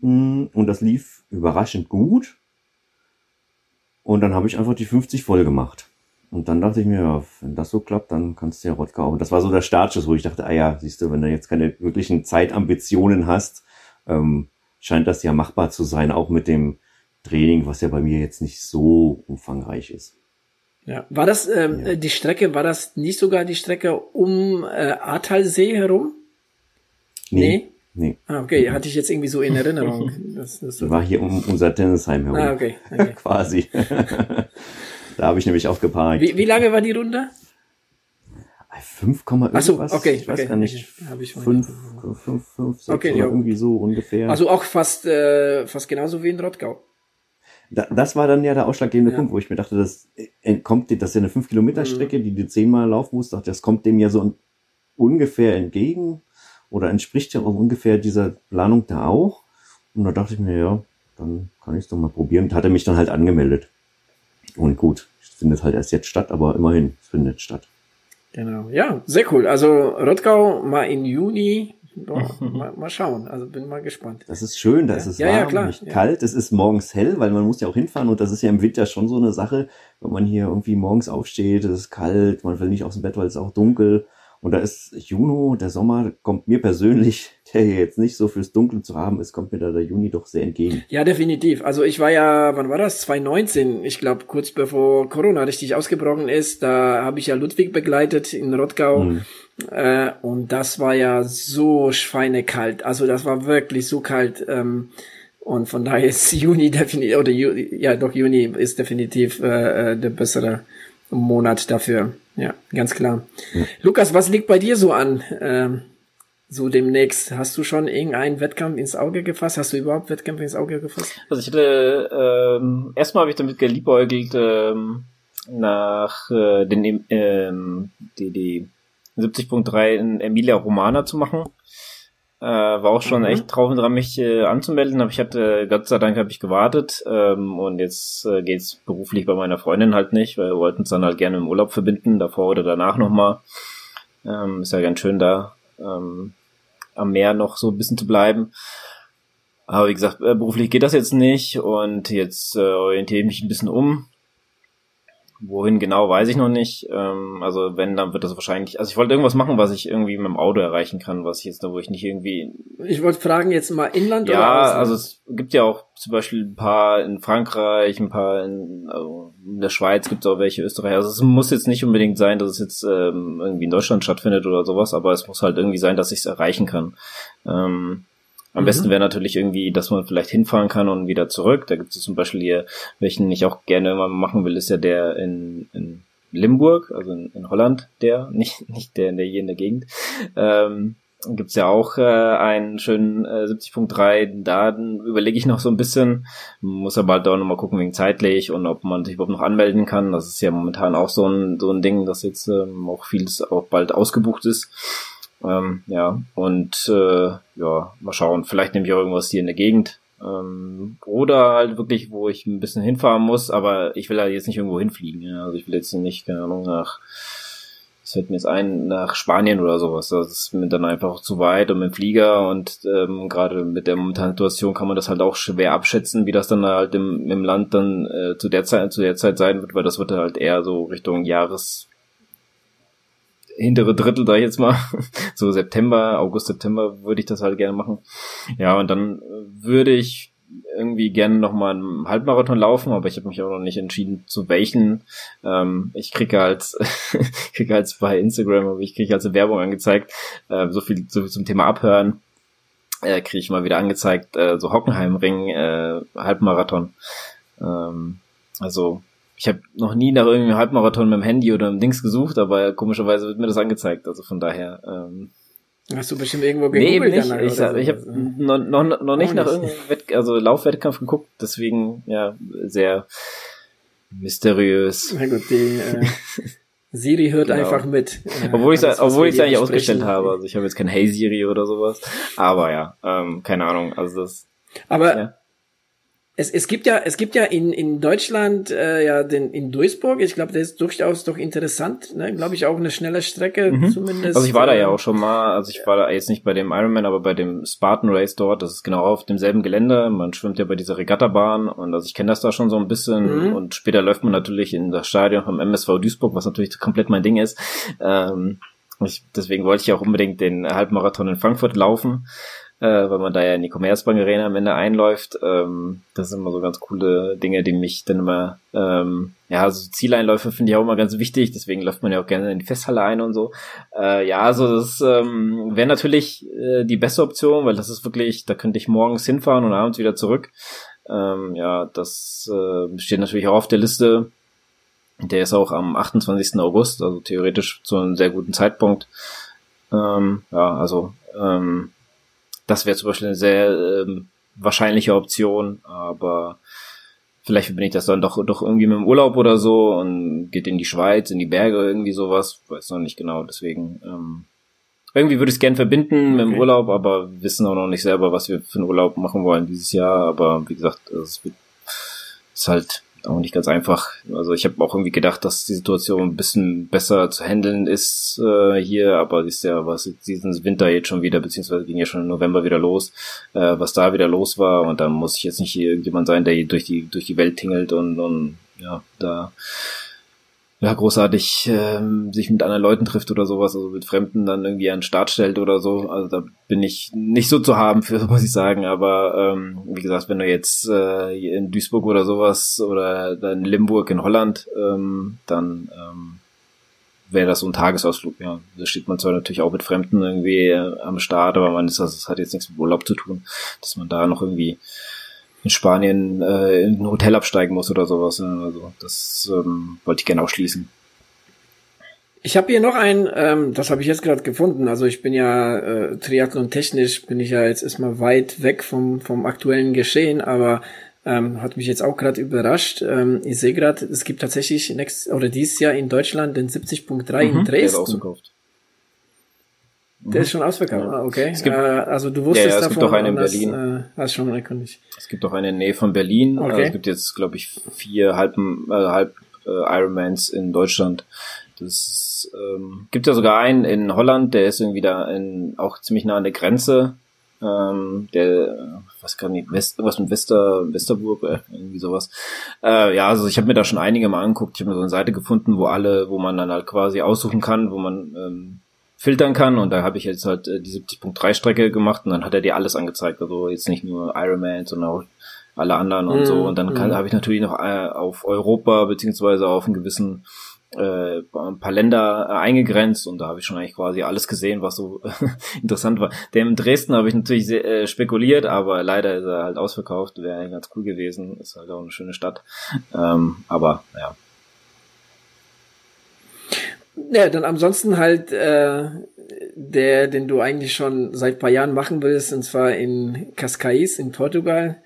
[SPEAKER 3] und das lief überraschend gut. Und dann habe ich einfach die 50 voll gemacht. Und dann dachte ich mir, ja, wenn das so klappt, dann kannst du ja Rodka auch. Und das war so der Startschuss, wo ich dachte, ah ja, siehst du, wenn du jetzt keine wirklichen Zeitambitionen hast, ähm, scheint das ja machbar zu sein, auch mit dem Training, was ja bei mir jetzt nicht so umfangreich ist.
[SPEAKER 1] Ja, war das ähm, ja. die Strecke, war das nicht sogar die Strecke um äh, Ahrtalsee herum?
[SPEAKER 3] Nee. nee? Nee.
[SPEAKER 1] Ah, okay, hatte ich jetzt irgendwie so in Erinnerung.
[SPEAKER 3] Das, das war hier um unser Tennisheim herum.
[SPEAKER 1] Ah, okay. okay.
[SPEAKER 3] Quasi. da habe ich nämlich auch geparkt.
[SPEAKER 1] Wie, wie lange war die Runde?
[SPEAKER 3] 5, irgendwas.
[SPEAKER 1] so, okay,
[SPEAKER 3] ich weiß
[SPEAKER 1] okay.
[SPEAKER 3] gar nicht.
[SPEAKER 1] Hab ich
[SPEAKER 3] 5, 5, 5, 6
[SPEAKER 1] okay,
[SPEAKER 3] oder
[SPEAKER 1] ja.
[SPEAKER 3] irgendwie so ungefähr.
[SPEAKER 1] Also auch fast, äh, fast genauso wie in Rottgau.
[SPEAKER 3] Da, das war dann ja der ausschlaggebende
[SPEAKER 1] Ja.
[SPEAKER 3] Punkt, wo ich mir dachte, das kommt, das ist ja eine 5 Kilometer Strecke, die du zehnmal laufen musst, dachte, das kommt dem ja so ungefähr entgegen oder entspricht ja auch ungefähr dieser Planung da auch. Und da dachte ich mir, ja, dann kann ich es doch mal probieren. Und hat er mich dann halt angemeldet. Und gut, es findet halt erst jetzt statt, aber immerhin, es findet statt.
[SPEAKER 1] Genau. Ja, sehr cool. Also Rottgau mal in Juni. Boah, mal, mal schauen. Also bin mal gespannt.
[SPEAKER 3] Das ist schön, da
[SPEAKER 1] Ja.
[SPEAKER 3] ist es
[SPEAKER 1] Ja,
[SPEAKER 3] warm,
[SPEAKER 1] ja, klar,
[SPEAKER 3] nicht
[SPEAKER 1] ja.
[SPEAKER 3] kalt, es ist morgens hell, weil man muss ja auch hinfahren und das ist ja im Winter schon so eine Sache, wenn man hier irgendwie morgens aufsteht, es ist kalt, man will nicht aus dem Bett, weil es auch dunkel Und da ist Juno, der Sommer, kommt mir persönlich, der hier jetzt nicht so fürs Dunkel zu haben ist, kommt mir da der Juni doch sehr entgegen.
[SPEAKER 1] Ja, definitiv. Also ich war ja, wann war das? 2019, ich glaube kurz bevor Corona richtig ausgebrochen ist, da habe ich ja Ludwig begleitet in Rottgau. Mhm. Äh, und das war ja so schweinekalt. Also das war wirklich so kalt. Ähm, und von daher ist Juni definitiv, oder Juni, ja doch, Juni ist definitiv äh, äh, der bessere Monat dafür. Ja, ganz klar. Ja. Lukas, was liegt bei dir so an? Ähm, so demnächst. Hast du schon irgendeinen Wettkampf ins Auge gefasst? Hast du überhaupt Wettkämpfe ins Auge gefasst?
[SPEAKER 2] Also ich hatte, ähm, erstmal habe ich damit geliebäugelt, ähm, nach äh, den ähm, die, die 70.3 in Emilia Romana zu machen. Äh, war auch schon mhm. echt drauf und dran, mich äh, anzumelden, aber ich hatte, Gott sei Dank habe ich gewartet ähm, und jetzt äh, geht's beruflich bei meiner Freundin halt nicht, weil wir wollten es dann halt gerne im Urlaub verbinden, davor oder danach nochmal. Ähm, ist ja ganz schön da ähm, am Meer noch so ein bisschen zu bleiben. Aber wie gesagt, äh, beruflich geht das jetzt nicht und jetzt äh, orientiere ich mich ein bisschen um Wohin genau, weiß ich noch nicht. Ähm, also wenn, dann wird das wahrscheinlich. Also ich wollte irgendwas machen, was ich irgendwie mit dem Auto erreichen kann, was ich jetzt da, wo ich nicht irgendwie.
[SPEAKER 1] Ich wollte fragen, jetzt mal Inland
[SPEAKER 2] ja, oder Ja, also es gibt ja auch zum Beispiel ein paar in Frankreich, ein paar in, also in der Schweiz gibt es auch welche, Österreich. Also es muss jetzt nicht unbedingt sein, dass es jetzt ähm, irgendwie in Deutschland stattfindet oder sowas, aber es muss halt irgendwie sein, dass ich es erreichen kann. Ähm, am mhm. besten wäre natürlich irgendwie, dass man vielleicht hinfahren kann und wieder zurück. Da gibt es zum Beispiel hier, welchen ich auch gerne immer machen will, ist ja der in, in Limburg, also in, in Holland, der, nicht, nicht der, der hier in der Gegend. Ähm, gibt's ja auch äh, einen schönen äh, 70.3. Da überlege ich noch so ein bisschen, muss aber halt auch nochmal gucken wegen zeitlich und ob man sich überhaupt noch anmelden kann. Das ist ja momentan auch so ein, so ein Ding, dass jetzt ähm, auch vieles auch bald ausgebucht ist. Ähm, ja, und äh, ja, mal schauen. Vielleicht nehme ich auch irgendwas hier in der Gegend. Ähm, oder halt wirklich, wo ich ein bisschen hinfahren muss, aber ich will halt jetzt nicht irgendwo hinfliegen. Ja? Also ich will jetzt nicht, keine Ahnung, nach es fällt mir jetzt ein, nach Spanien oder sowas. Das ist mir dann einfach zu weit und mit dem Flieger und ähm, gerade mit der momentanen Situation kann man das halt auch schwer abschätzen, wie das dann halt im, im Land dann äh, zu der Zeit zu der Zeit sein wird, weil das wird halt eher so Richtung Jahres hintere Drittel, da jetzt mal, so September, August, September würde ich das halt gerne machen. Ja, und dann würde ich irgendwie gerne nochmal einen Halbmarathon laufen, aber ich habe mich auch noch nicht entschieden, zu welchen. Ähm, ich kriege halt, kriege halt bei Instagram, aber ich kriege halt Werbung angezeigt, äh, so, viel, so viel zum Thema Abhören. Äh, kriege ich mal wieder angezeigt, äh, so Hockenheimring, äh, Halbmarathon. Ähm, also ich habe noch nie nach irgendeinem Halbmarathon mit dem Handy oder einem Dings gesucht, aber komischerweise wird mir das angezeigt. Also von daher. Ähm,
[SPEAKER 1] Hast du bestimmt irgendwo gegoogelt?
[SPEAKER 2] Nee, nicht. Ich, so. ich habe noch, noch, noch nicht nach irgendeinem Wett also Laufwettkampf geguckt, deswegen ja sehr mysteriös.
[SPEAKER 1] Na gut, die äh, Siri hört genau. einfach mit.
[SPEAKER 2] Äh, obwohl ich es obwohl ich eigentlich ausgestellt habe. Also ich habe jetzt kein Hey Siri oder sowas. Aber ja, ähm, keine Ahnung. Also das.
[SPEAKER 1] Aber ja es, es gibt ja, es gibt ja in, in Deutschland äh, ja den in Duisburg. Ich glaube, der ist durchaus doch interessant. Ne? Glaube ich auch eine schnelle Strecke
[SPEAKER 2] mhm.
[SPEAKER 1] zumindest.
[SPEAKER 2] Also ich war da ja äh, auch schon mal. Also ich war da jetzt nicht bei dem Ironman, aber bei dem Spartan Race dort. Das ist genau auf demselben Gelände. Man schwimmt ja bei dieser Regattabahn und also ich kenne das da schon so ein bisschen. Mhm. Und später läuft man natürlich in das Stadion vom MSV Duisburg, was natürlich komplett mein Ding ist. Ähm, ich, deswegen wollte ich auch unbedingt den Halbmarathon in Frankfurt laufen äh, weil man da ja in die Commerzbank Arena am Ende einläuft. Ähm, das sind immer so ganz coole Dinge, die mich dann immer, ähm, ja, so Zieleinläufe finde ich auch immer ganz wichtig, deswegen läuft man ja auch gerne in die Festhalle ein und so. Äh, ja, also das ähm, wäre natürlich äh, die beste Option, weil das ist wirklich, da könnte ich morgens hinfahren und abends wieder zurück. Ähm, ja, das äh, steht natürlich auch auf der Liste. Der ist auch am 28. August, also theoretisch zu einem sehr guten Zeitpunkt. Ähm, ja, also ähm, das wäre zum Beispiel eine sehr ähm, wahrscheinliche Option, aber vielleicht verbinde ich das dann doch, doch irgendwie mit dem Urlaub oder so und geht in die Schweiz, in die Berge, irgendwie sowas. Weiß noch nicht genau, deswegen ähm, irgendwie würde ich es gern verbinden mit dem Urlaub, aber wissen auch noch nicht selber, was wir für einen Urlaub machen wollen dieses Jahr. Aber wie gesagt, es ist halt auch nicht ganz einfach. Also ich habe auch irgendwie gedacht, dass die Situation ein bisschen besser zu handeln ist äh, hier, aber ist ja was diesen Winter jetzt schon wieder, beziehungsweise ging ja schon im November wieder los, äh, was da wieder los war und dann muss ich jetzt nicht irgendjemand sein, der durch die durch die Welt tingelt und, und ja da ja, großartig ähm, sich mit anderen Leuten trifft oder sowas, also mit Fremden dann irgendwie an den Start stellt oder so. Also da bin ich nicht so zu haben für, muss ich sagen. Aber ähm, wie gesagt, wenn du jetzt äh, in Duisburg oder sowas oder in Limburg in Holland, ähm, dann ähm, wäre das so ein Tagesausflug, ja. Da steht man zwar natürlich auch mit Fremden irgendwie äh, am Start, aber man ist, also das hat jetzt nichts mit Urlaub zu tun, dass man da noch irgendwie in Spanien äh, in ein Hotel absteigen muss oder sowas. Ne? Also das ähm, wollte ich gerne ausschließen.
[SPEAKER 1] Ich habe hier noch ein, ähm, das habe ich jetzt gerade gefunden. Also ich bin ja äh, Triathlon technisch bin ich ja jetzt erstmal weit weg vom vom aktuellen Geschehen, aber ähm, hat mich jetzt auch gerade überrascht. Ähm, ich sehe gerade, es gibt tatsächlich nächstes oder dieses Jahr in Deutschland den 70.3 mhm, in Dresden. Der ist ausverkauft. Der ist schon ausverkauft, ja. ah, okay.
[SPEAKER 2] Es gibt, äh,
[SPEAKER 1] also du wusstest
[SPEAKER 2] ja, ja, es
[SPEAKER 1] davon,
[SPEAKER 2] gibt auch eine in Berlin.
[SPEAKER 1] Das, äh, hast schon erkundigt.
[SPEAKER 2] Es gibt auch eine in Nähe von Berlin. Okay. Also es gibt jetzt, glaube ich, vier halb, äh, halb äh, Ironmans in Deutschland. Das ähm, gibt ja sogar einen in Holland, der ist irgendwie da in, auch ziemlich nah an der Grenze. Ähm, der, was kann ich, West, was mit Wester, Westerburg, äh, irgendwie sowas. Äh, ja, also ich habe mir da schon einige mal angeguckt. Ich habe mir so eine Seite gefunden, wo alle, wo man dann halt quasi aussuchen kann, wo man ähm, filtern kann und da habe ich jetzt halt äh, die 70.3 Strecke gemacht und dann hat er dir alles angezeigt, also jetzt nicht nur Ironman, sondern auch alle anderen und mm, so und dann mm. habe ich natürlich noch äh, auf Europa beziehungsweise auf einen gewissen äh, ein paar Länder äh, eingegrenzt und da habe ich schon eigentlich quasi alles gesehen, was so interessant war. Der in Dresden habe ich natürlich sehr, äh, spekuliert, aber leider ist er halt ausverkauft. Wäre ganz cool gewesen. Ist halt auch eine schöne Stadt. Ähm, aber ja,
[SPEAKER 1] ja, dann ansonsten halt äh, der, den du eigentlich schon seit paar Jahren machen willst, und zwar in Cascais in Portugal.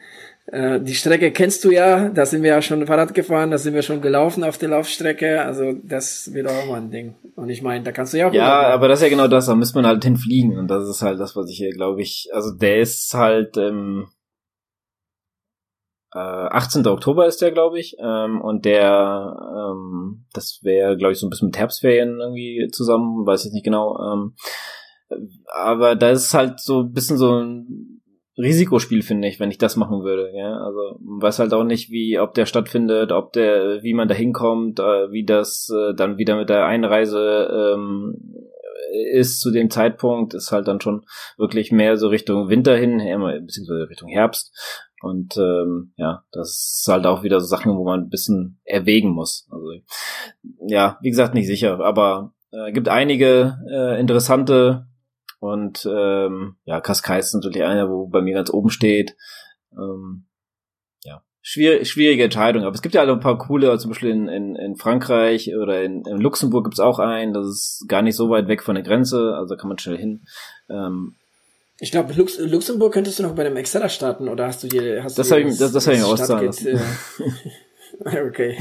[SPEAKER 1] Äh, die Strecke kennst du ja, da sind wir ja schon Fahrrad gefahren, da sind wir schon gelaufen auf der Laufstrecke, also das wird auch mal ein Ding. Und ich meine, da kannst du ja auch.
[SPEAKER 2] Ja, aber das ist ja genau das, da müsste man halt hinfliegen und das ist halt das, was ich hier, glaube ich, also der ist halt, ähm, äh, 18. Oktober ist der, glaube ich. Ähm, und der, ähm, das wäre, glaube ich, so ein bisschen mit Herbstferien irgendwie zusammen, weiß ich nicht genau. Ähm, aber da ist halt so ein bisschen so ein Risikospiel, finde ich, wenn ich das machen würde. Ja, also man weiß halt auch nicht, wie, ob der stattfindet, ob der, wie man da hinkommt, äh, wie das äh, dann wieder mit der Einreise ähm, ist zu dem Zeitpunkt, ist halt dann schon wirklich mehr so Richtung Winter hin, beziehungsweise Richtung Herbst. Und ähm, ja, das ist halt auch wieder so Sachen, wo man ein bisschen erwägen muss. Also ja, wie gesagt, nicht sicher, aber äh, gibt einige äh, interessante und ähm, ja, Cascais ist natürlich einer, wo bei mir ganz oben steht. Ähm, ja, schwierig, schwierige Entscheidung, aber es gibt ja alle ein paar coole, zum Beispiel in, in, in Frankreich oder in, in Luxemburg gibt's auch einen, das ist gar nicht so weit weg von der Grenze, also kann man schnell hin. Ähm,
[SPEAKER 1] ich glaube, Lux Luxemburg könntest du noch bei dem Excel starten oder hast du dir hast
[SPEAKER 2] das habe ich das, das hab ich mir auszahlen lassen.
[SPEAKER 1] Äh, okay.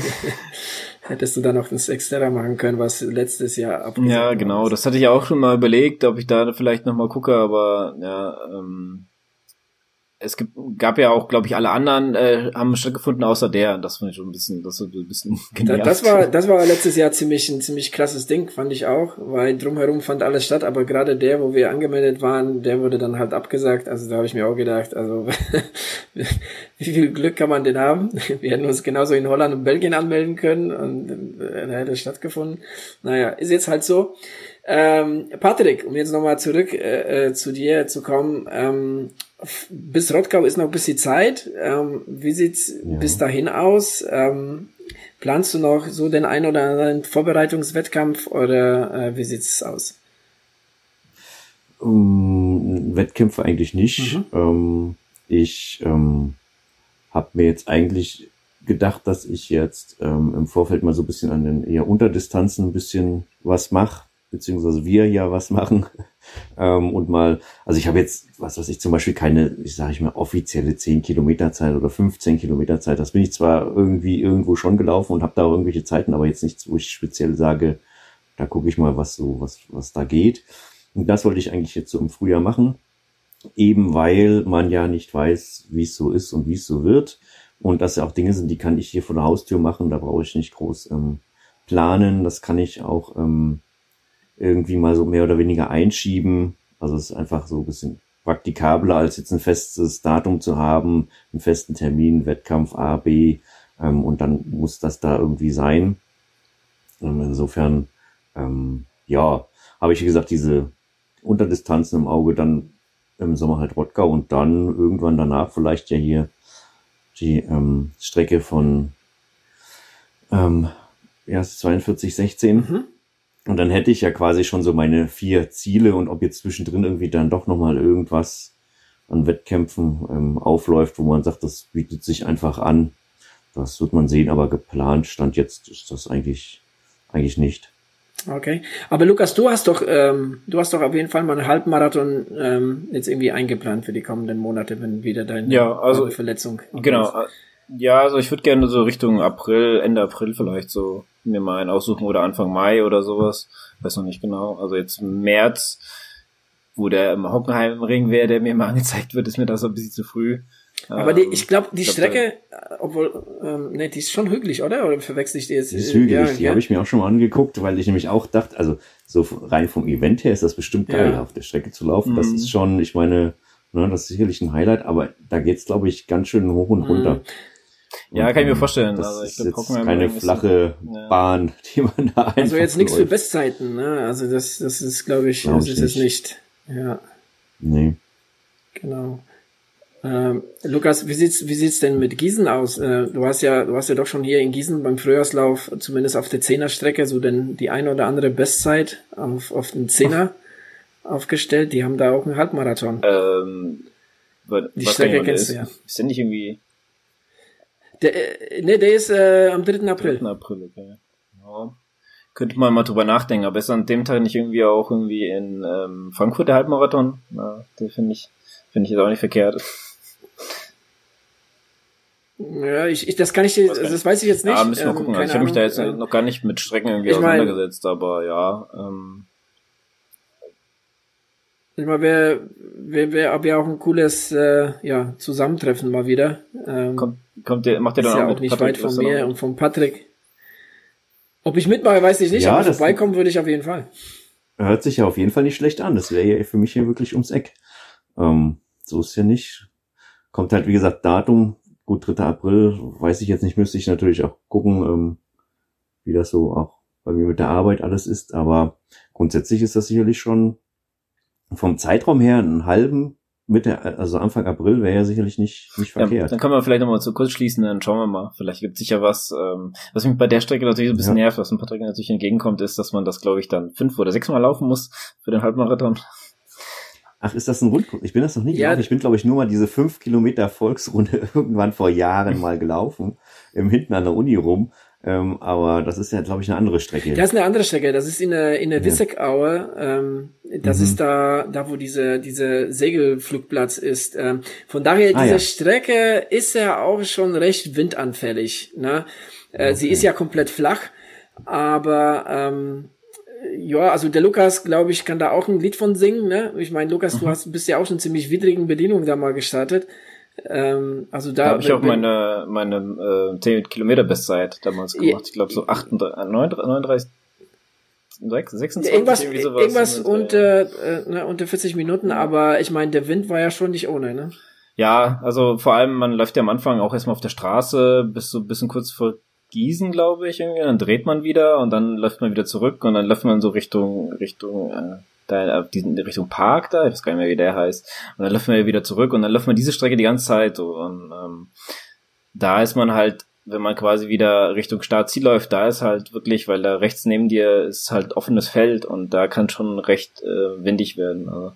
[SPEAKER 1] Hättest du da noch das Excel machen können, was letztes Jahr
[SPEAKER 2] abgesagt Ja, genau. Das hatte ich auch schon mal überlegt, ob ich da vielleicht noch mal gucke, aber ja, ähm, es gibt, gab ja auch, glaube ich, alle anderen äh, haben stattgefunden außer der. Das fand ich schon ein bisschen, das so ein bisschen
[SPEAKER 1] genervt. Das war, das war letztes Jahr ziemlich ein ziemlich krasses Ding, fand ich auch, weil drumherum fand alles statt, aber gerade der, wo wir angemeldet waren, der wurde dann halt abgesagt. Also da habe ich mir auch gedacht, also wie viel Glück kann man denn haben? Wir hätten uns genauso in Holland und Belgien anmelden können und äh, da hätte es stattgefunden. Naja, ist jetzt halt so. Ähm, Patrick, um jetzt nochmal zurück äh, äh, zu dir zu kommen, ähm, bis Rottgau ist noch ein bisschen Zeit. Ähm, wie sieht's ja. bis dahin aus? Ähm, planst du noch so den ein oder anderen Vorbereitungswettkampf oder äh, wie sieht's aus?
[SPEAKER 3] Ähm, Wettkämpfe eigentlich nicht. Mhm. Ähm, ich ähm, habe mir jetzt eigentlich gedacht, dass ich jetzt im Vorfeld mal so ein bisschen an den eher Unterdistanzen ein bisschen was mache beziehungsweise wir ja was machen ähm, und mal, also ich habe jetzt, was weiß ich, zum Beispiel keine, ich sage ich mal, offizielle 10 Kilometer Zeit oder 15 Kilometer Zeit. Das bin ich zwar irgendwie irgendwo schon gelaufen und habe da auch irgendwelche Zeiten, aber jetzt nichts, wo ich speziell sage, da gucke ich mal, was so, was, was da geht. Und das wollte ich eigentlich jetzt so im Frühjahr machen, eben weil man ja nicht weiß, wie es so ist und wie es so wird. Und das ja auch Dinge sind, die kann ich hier vor der Haustür machen, da brauche ich nicht groß ähm, planen. Das kann ich auch ähm, irgendwie mal so mehr oder weniger einschieben. Also es ist einfach so ein bisschen praktikabler, als jetzt ein festes Datum zu haben, einen festen Termin, Wettkampf A, B, ähm, und dann muss das da irgendwie sein. Ähm, insofern, ähm, ja, habe ich, wie gesagt, diese Unterdistanzen im Auge, dann im Sommer halt Rottgau und dann irgendwann danach vielleicht ja hier die ähm, Strecke von ähm, ja, 42, 16. Mhm. Und dann hätte ich ja quasi schon so meine vier Ziele und ob jetzt zwischendrin irgendwie dann doch nochmal irgendwas an Wettkämpfen ähm, aufläuft, wo man sagt, das bietet sich einfach an. Das wird man sehen, aber geplant stand jetzt ist das eigentlich, eigentlich nicht.
[SPEAKER 1] Okay. Aber Lukas, du hast doch, ähm, du hast doch auf jeden Fall mal einen Halbmarathon ähm, jetzt irgendwie eingeplant für die kommenden Monate, wenn wieder deine
[SPEAKER 2] ja, also, Verletzung. Genau. Ist. Ja, also ich würde gerne so Richtung April, Ende April vielleicht so mir mal einen aussuchen oder Anfang Mai oder sowas. Weiß noch nicht genau. Also jetzt März, wo der im Hockenheimring wäre, der mir mal angezeigt wird, ist mir das ein bisschen zu früh.
[SPEAKER 1] Aber die, ich glaube, die glaub, Strecke, obwohl, ähm, ne, die ist schon hügelig, oder? Oder verwechsel ich die jetzt?
[SPEAKER 3] Die ist hügelig, ja, die ja. habe ich mir auch schon mal angeguckt, weil ich nämlich auch dachte, also so rein vom Event her ist das bestimmt geil, ja. auf der Strecke zu laufen. Mhm. Das ist schon, ich meine, ne, das ist sicherlich ein Highlight, aber da geht's, glaube ich, ganz schön hoch und runter. Mhm.
[SPEAKER 2] Ja, kann ich mir vorstellen.
[SPEAKER 3] Das also ich ist jetzt keine flache ja. Bahn, die man da einfach
[SPEAKER 1] Also jetzt nichts für Bestzeiten, ne? Also das, das ist, glaube ich, glaub das ist es nicht. Ja.
[SPEAKER 3] Nee.
[SPEAKER 1] Genau. Ähm, Lukas, wie sieht's, wie sieht's denn mit Gießen aus? Äh, du hast ja, du hast ja doch schon hier in Gießen beim Frühjahrslauf, zumindest auf der Zehnerstrecke, so denn die eine oder andere Bestzeit auf, auf den Zehner Ach. aufgestellt. Die haben da auch einen Halbmarathon.
[SPEAKER 2] Ähm,
[SPEAKER 1] die Strecke kennst
[SPEAKER 2] du
[SPEAKER 1] ja.
[SPEAKER 2] Ist denn nicht irgendwie
[SPEAKER 1] der, äh, ne, der ist äh, am 3. April.
[SPEAKER 2] 3. April, okay. Ja. Könnte man mal drüber nachdenken, aber ist an dem Tag nicht irgendwie auch irgendwie in ähm, Frankfurt der Halbmarathon? Na, den finde ich, finde ich jetzt auch nicht verkehrt.
[SPEAKER 1] Ja, ich, ich das kann ich, das, das weiß ich jetzt nicht.
[SPEAKER 2] Ja, müssen wir ähm, gucken. Also ich habe mich da jetzt ähm, noch gar nicht mit Strecken irgendwie auseinandergesetzt, mein, aber ja. Ähm,
[SPEAKER 1] ich meine, wäre wär, wär aber ja auch ein cooles äh, ja, Zusammentreffen mal wieder.
[SPEAKER 2] Ähm, kommt, kommt der, macht der dann
[SPEAKER 1] auch, ja auch nicht Patrick, weit von mir und von Patrick. Ob ich mitmache, weiß ich nicht, ja, aber vorbeikommen würde ich auf jeden Fall.
[SPEAKER 3] Hört sich ja auf jeden Fall nicht schlecht an. Das wäre ja für mich hier wirklich ums Eck. Ähm, so ist ja nicht. Kommt halt, wie gesagt, Datum, gut, 3. April, weiß ich jetzt nicht, müsste ich natürlich auch gucken, ähm, wie das so auch bei mir mit der Arbeit alles ist. Aber grundsätzlich ist das sicherlich schon vom Zeitraum her einen halben Mitte, also Anfang April wäre ja sicherlich nicht, nicht verkehrt. Ja,
[SPEAKER 2] dann können wir vielleicht nochmal zu kurz schließen, dann schauen wir mal. Vielleicht gibt es sicher was. Ähm, was mich bei der Strecke natürlich so ein bisschen ja. nervt, was ein paar Strecken natürlich entgegenkommt, ist, dass man das, glaube ich, dann fünf oder sechs Mal laufen muss für den Halbmarathon.
[SPEAKER 3] Ach, ist das ein Rundkurs? Ich bin das noch nie ja. gelaufen. Ich bin, glaube ich, nur mal diese fünf Kilometer Volksrunde irgendwann vor Jahren mal gelaufen, im hinten an der Uni rum. Ähm, aber das ist ja, glaube ich, eine andere Strecke.
[SPEAKER 1] Das ist eine andere Strecke. Das ist in der, in der ja. Wissegaue. Ähm, das mhm. ist da, da wo diese, diese Segelflugplatz ist. Ähm, von daher, ah, diese ja. Strecke ist ja auch schon recht windanfällig. Ne? Äh, okay. Sie ist ja komplett flach, aber ähm, ja, also der Lukas, glaube ich, kann da auch ein Lied von singen. Ne? Ich meine, Lukas, mhm. du hast bist ja auch schon ziemlich widrigen Bedingungen da mal gestartet. Ähm, also da
[SPEAKER 2] habe ich auch meine meine äh, 10 Kilometer Bestzeit damals gemacht. ich glaube so 38, 39, 26
[SPEAKER 1] irgendwas, sowas. Irgendwas unter äh, ne, unter 40 Minuten, aber ich meine, der Wind war ja schon nicht ohne, ne?
[SPEAKER 2] Ja, also vor allem man läuft ja am Anfang auch erstmal auf der Straße bis so ein bisschen kurz vor Gießen, glaube ich, irgendwie. Dann dreht man wieder und dann läuft man wieder zurück und dann läuft man so Richtung Richtung äh, da auf diesen Richtung Park da, ich weiß gar nicht mehr, wie der heißt. Und dann läuft man wieder zurück und dann läuft man diese Strecke die ganze Zeit. Und ähm, da ist man halt wenn man quasi wieder Richtung Startziel läuft, da ist halt wirklich, weil da rechts neben dir ist halt offenes Feld und da kann schon recht äh, windig werden. Also,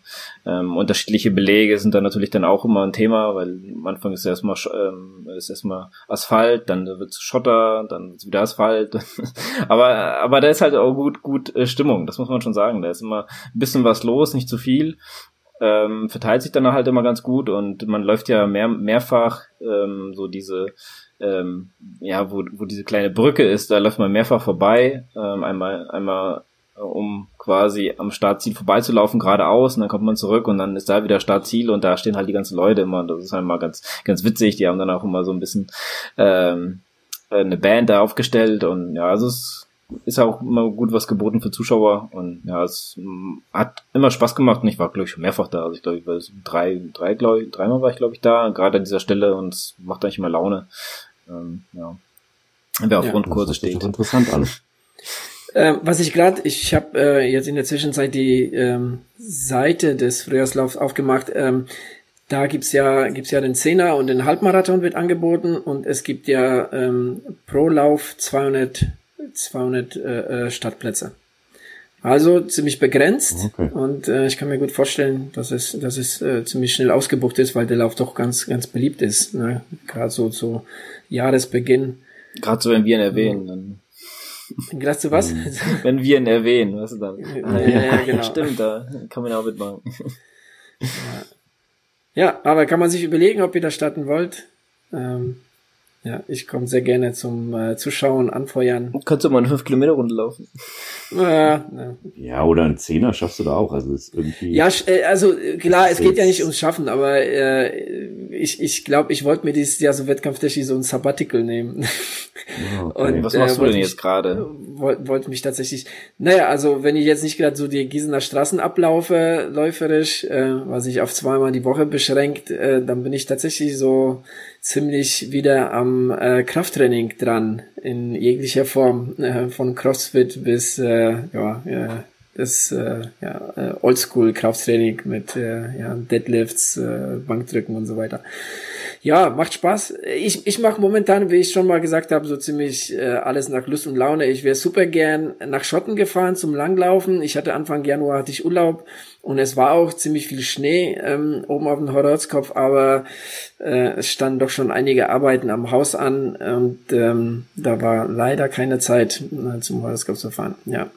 [SPEAKER 2] ähm, unterschiedliche Belege sind da natürlich dann auch immer ein Thema, weil am Anfang ist erstmal ähm, ist erstmal Asphalt, dann wird es Schotter, dann wird's wieder Asphalt. aber aber da ist halt auch gut gut äh, Stimmung, das muss man schon sagen. Da ist immer ein bisschen was los, nicht zu viel. Ähm, verteilt sich dann halt immer ganz gut und man läuft ja mehr mehrfach ähm, so diese ähm, ja, wo, wo diese kleine Brücke ist, da läuft man mehrfach vorbei, ähm, einmal, einmal äh, um quasi am Startziel vorbeizulaufen, geradeaus, und dann kommt man zurück und dann ist da wieder Startziel und da stehen halt die ganzen Leute immer. Und das ist halt mal ganz, ganz witzig, die haben dann auch immer so ein bisschen ähm, eine Band da aufgestellt und ja, also es ist auch immer gut was geboten für Zuschauer und ja, es hat immer Spaß gemacht und ich war, glaube ich, schon mehrfach da. Also ich glaube, ich war drei, drei, glaube ich, dreimal war ich, glaube ich, da, gerade an dieser Stelle und es macht eigentlich immer Laune ähm, ja, wer auf ja, Rundkurse steht.
[SPEAKER 3] interessant an.
[SPEAKER 1] Ähm, was ich gerade, ich habe äh, jetzt in der Zwischenzeit die ähm, Seite des Frühjahrslaufs aufgemacht. Ähm, da gibt's ja gibt's ja den Zehner und den Halbmarathon wird angeboten und es gibt ja ähm, pro Lauf 200 200 äh, äh, Startplätze. Also ziemlich begrenzt okay. und äh, ich kann mir gut vorstellen, dass es, dass es äh, ziemlich schnell ausgebucht ist, weil der Lauf doch ganz, ganz beliebt ist. Ne? Gerade so zu Jahresbeginn.
[SPEAKER 2] Gerade so, wenn wir ihn erwähnen. Dann
[SPEAKER 1] Gerade zu was?
[SPEAKER 2] wenn wir ihn erwähnen, weißt du dann. Ja, ja, ja genau. Stimmt, da kann man auch mitmachen.
[SPEAKER 1] Ja. ja, aber kann man sich überlegen, ob ihr da starten wollt. Ähm, ja, ich komme sehr gerne zum äh, Zuschauen, anfeuern.
[SPEAKER 2] Kannst du mal eine 5-Kilometer-Runde laufen?
[SPEAKER 3] Ja, ja, oder ein Zehner schaffst du da auch. Also ist irgendwie.
[SPEAKER 1] Ja, äh, also klar, es geht ja nicht ums Schaffen, aber äh, ich ich glaube, ich wollte mir dieses Jahr so wettkampftechnisch so ein Sabbatical nehmen.
[SPEAKER 2] Okay. Und, Was machst äh, du denn jetzt gerade?
[SPEAKER 1] Wollte wollt mich tatsächlich. Naja, also wenn ich jetzt nicht gerade so die Gießener Straßen ablaufe, läuferisch, äh, was ich auf zweimal die Woche beschränkt, äh, dann bin ich tatsächlich so ziemlich wieder am äh, Krafttraining dran in jeglicher Form, äh, von CrossFit bis äh, ja, äh, das äh, ja, äh, Oldschool Krafttraining mit äh, ja, Deadlifts, äh, Bankdrücken und so weiter. Ja, macht Spaß. Ich, ich mache momentan, wie ich schon mal gesagt habe, so ziemlich äh, alles nach Lust und Laune. Ich wäre super gern nach Schotten gefahren zum Langlaufen. Ich hatte Anfang Januar hatte ich Urlaub und es war auch ziemlich viel Schnee ähm, oben auf dem Horizontkopf, aber äh, es standen doch schon einige Arbeiten am Haus an und ähm, da war leider keine Zeit zum Horizontkopf zu fahren. Ja.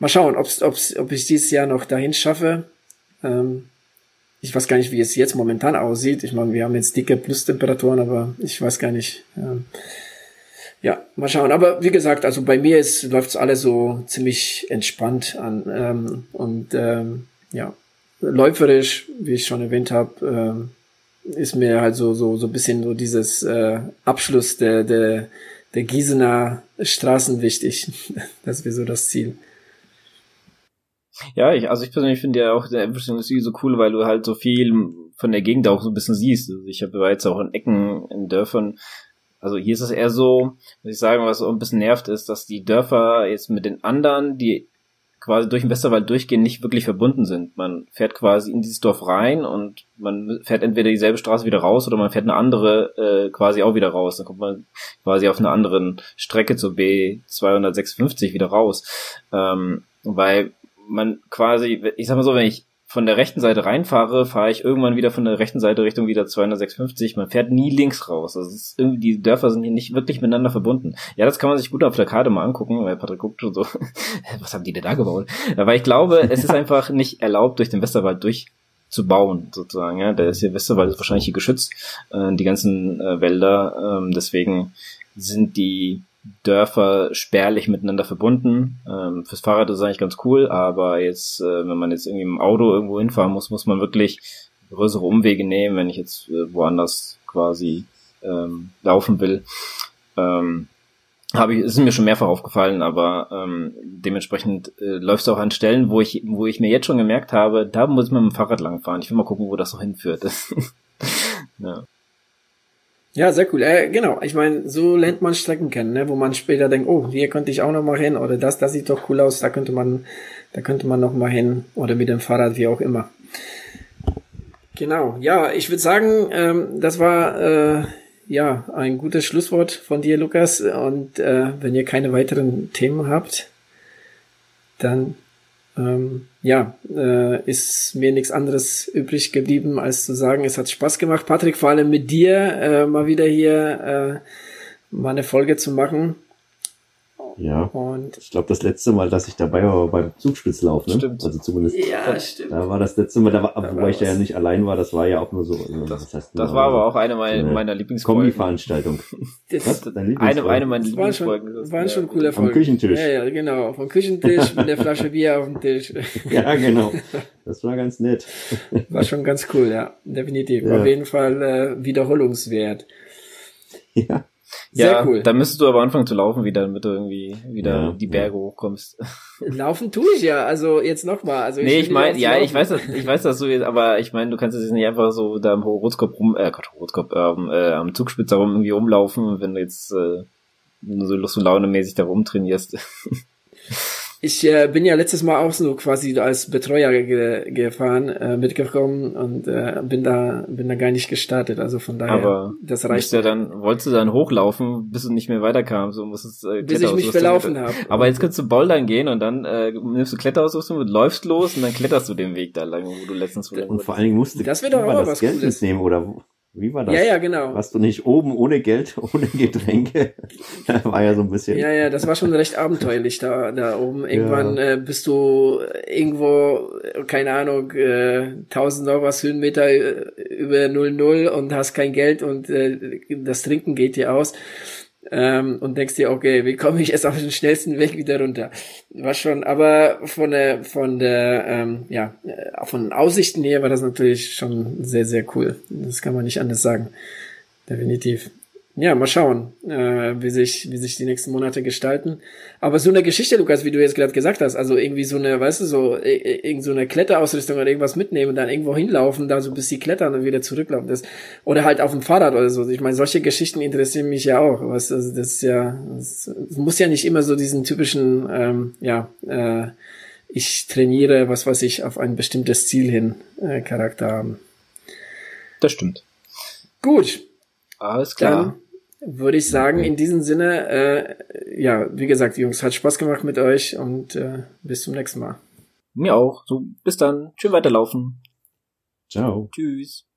[SPEAKER 1] Mal schauen, ob's, ob's, ob ich dieses Jahr noch dahin schaffe. Ähm, ich weiß gar nicht, wie es jetzt momentan aussieht. Ich meine, wir haben jetzt dicke Plustemperaturen, aber ich weiß gar nicht. Ähm, ja, mal schauen. Aber wie gesagt, also bei mir ist läuft's alles so ziemlich entspannt an ähm, und ähm, ja läuferisch, wie ich schon erwähnt habe, ähm, ist mir halt so so so ein bisschen so dieses äh, Abschluss der der der Gießener Straßen wichtig. das wäre so das Ziel.
[SPEAKER 2] Ja, ich, also ich persönlich finde ja auch der Industrie so cool, weil du halt so viel von der Gegend auch so ein bisschen siehst. Also ich habe jetzt auch in Ecken, in Dörfern, also hier ist es eher so, muss ich sagen, was auch ein bisschen nervt, ist, dass die Dörfer jetzt mit den anderen, die quasi durch den Westerwald durchgehen, nicht wirklich verbunden sind. Man fährt quasi in dieses Dorf rein und man fährt entweder dieselbe Straße wieder raus oder man fährt eine andere äh, quasi auch wieder raus. Dann kommt man quasi auf einer anderen Strecke zur B256 wieder raus. Ähm, weil man quasi, ich sag mal so, wenn ich von der rechten Seite reinfahre, fahre ich irgendwann wieder von der rechten Seite Richtung wieder 256. Man fährt nie links raus. Also irgendwie, die Dörfer sind hier nicht wirklich miteinander verbunden. Ja, das kann man sich gut auf der Karte mal angucken, weil Patrick guckt und so, was haben die denn da gebaut? Aber ich glaube, es ist einfach nicht erlaubt, durch den Westerwald durchzubauen, sozusagen. Ja, der ist hier Westerwald ist wahrscheinlich hier geschützt, äh, die ganzen äh, Wälder. Ähm, deswegen sind die Dörfer spärlich miteinander verbunden. Ähm, fürs Fahrrad ist es eigentlich ganz cool, aber jetzt, äh, wenn man jetzt irgendwie im Auto irgendwo hinfahren muss, muss man wirklich größere Umwege nehmen, wenn ich jetzt äh, woanders quasi ähm, laufen will. Ähm, habe ich, ist mir schon mehrfach aufgefallen, aber ähm, dementsprechend äh, läuft es auch an Stellen, wo ich, wo ich mir jetzt schon gemerkt habe, da muss man mit dem Fahrrad langfahren. Ich will mal gucken, wo das noch hinführt.
[SPEAKER 1] ja. Ja, sehr cool. Äh, genau, ich meine, so lernt man Strecken kennen, ne? wo man später denkt, oh, hier könnte ich auch noch mal hin oder das, das sieht doch cool aus, da könnte man, da könnte man noch mal hin oder mit dem Fahrrad, wie auch immer. Genau, ja, ich würde sagen, ähm, das war äh, ja ein gutes Schlusswort von dir, Lukas. Und äh, wenn ihr keine weiteren Themen habt, dann ähm, ja, äh, ist mir nichts anderes übrig geblieben, als zu sagen, es hat Spaß gemacht, Patrick, vor allem mit dir äh, mal wieder hier äh, mal eine Folge zu machen.
[SPEAKER 3] Ja. Und ich glaube, das letzte Mal, dass ich dabei war, war beim Zugspitzlauf, ne?
[SPEAKER 1] Stimmt.
[SPEAKER 3] Also zumindest.
[SPEAKER 1] Ja, stimmt.
[SPEAKER 3] Da war das letzte Mal, da war, da wobei ich da ja nicht allein war, das war ja auch nur so. Also,
[SPEAKER 2] das, das, heißt, das war aber auch eine meiner, so meiner Lieblingsfolgen.
[SPEAKER 3] Kombi-Veranstaltung.
[SPEAKER 2] eine, eine meiner Lieblingsfolgen.
[SPEAKER 1] Waren schon, waren schon coole Folgen.
[SPEAKER 3] Vom Küchentisch.
[SPEAKER 1] Ja, ja, genau. Vom Küchentisch mit der Flasche Bier auf dem Tisch.
[SPEAKER 3] ja, genau. Das war ganz nett.
[SPEAKER 1] War schon ganz cool, ja. Definitiv. Ja. Auf jeden Fall äh, wiederholungswert.
[SPEAKER 2] Ja. Sehr ja, cool. Da müsstest du aber anfangen zu laufen wieder, damit du irgendwie wieder ja, die Berge ja. hochkommst.
[SPEAKER 1] Laufen tue ich ja, also jetzt nochmal. Also
[SPEAKER 2] nee, ich meine, ja, laufen. ich weiß, dass, ich weiß, dass du jetzt, aber ich meine, du kannst jetzt nicht einfach so da am Rotkopf rum, äh, Gott, Rotkopf, ähm, äh, am Zugspitzer rum irgendwie rumlaufen, wenn du jetzt äh, so Lust und Laune mäßig da rumtrainierst.
[SPEAKER 1] ich äh, bin ja letztes Mal auch so quasi als Betreuer ge gefahren, äh, mitgekommen und äh, bin da bin da gar nicht gestartet. Also von daher,
[SPEAKER 2] Aber
[SPEAKER 1] das reicht.
[SPEAKER 2] Ja dann wolltest du dann hochlaufen, bis du nicht mehr weiterkamst, so muss es
[SPEAKER 1] äh, bis ich mich verlaufen habe.
[SPEAKER 2] Aber jetzt kannst du Bouldern gehen und dann äh, nimmst du Kletterausrüstung und läufst los und dann kletterst du den Weg da lang, wo du letztens
[SPEAKER 3] und vor allen Dingen musst du
[SPEAKER 1] das wird doch auch was
[SPEAKER 3] Geld Cooles. nehmen oder wie war das?
[SPEAKER 1] Ja, ja, genau.
[SPEAKER 3] Warst du nicht oben ohne Geld, ohne Getränke? war ja so ein bisschen.
[SPEAKER 1] Ja, ja, das war schon recht abenteuerlich da, da oben. Irgendwann ja. äh, bist du irgendwo, keine Ahnung, äh, 1000 noch was Höhenmeter äh, über 0,0 und hast kein Geld und äh, das Trinken geht dir aus ähm, und denkst dir, okay, wie komme ich jetzt auf den schnellsten Weg wieder runter? War schon, aber von der, von der, ähm, ja, äh, von Aussichten her war das natürlich schon sehr, sehr cool. Das kann man nicht anders sagen. Definitiv ja, mal schauen, äh, wie sich, wie sich die nächsten Monate gestalten. Aber so eine Geschichte, Lukas, wie du jetzt gerade gesagt hast, also irgendwie so eine, weißt du, so irgend so eine Kletterausrüstung oder irgendwas mitnehmen und dann irgendwo hinlaufen, da so bis sie klettern und wieder zurücklaufen, das oder halt auf dem Fahrrad oder so. Ich meine, solche Geschichten interessieren mich ja auch. Was, also das ist ja, das muss ja nicht immer so diesen typischen, ähm, ja, äh, ich trainiere, was weiß ich, auf ein bestimmtes Ziel hin äh, Charakter haben.
[SPEAKER 2] Das stimmt.
[SPEAKER 1] Gut.
[SPEAKER 2] Alles klar.
[SPEAKER 1] Dann würde ich sagen, in diesem Sinne, äh, ja, wie gesagt, Jungs, hat Spaß gemacht mit euch und äh, bis zum nächsten Mal.
[SPEAKER 2] Mir auch. So, bis dann. Schön weiterlaufen.
[SPEAKER 3] Ciao.
[SPEAKER 2] Tschüss.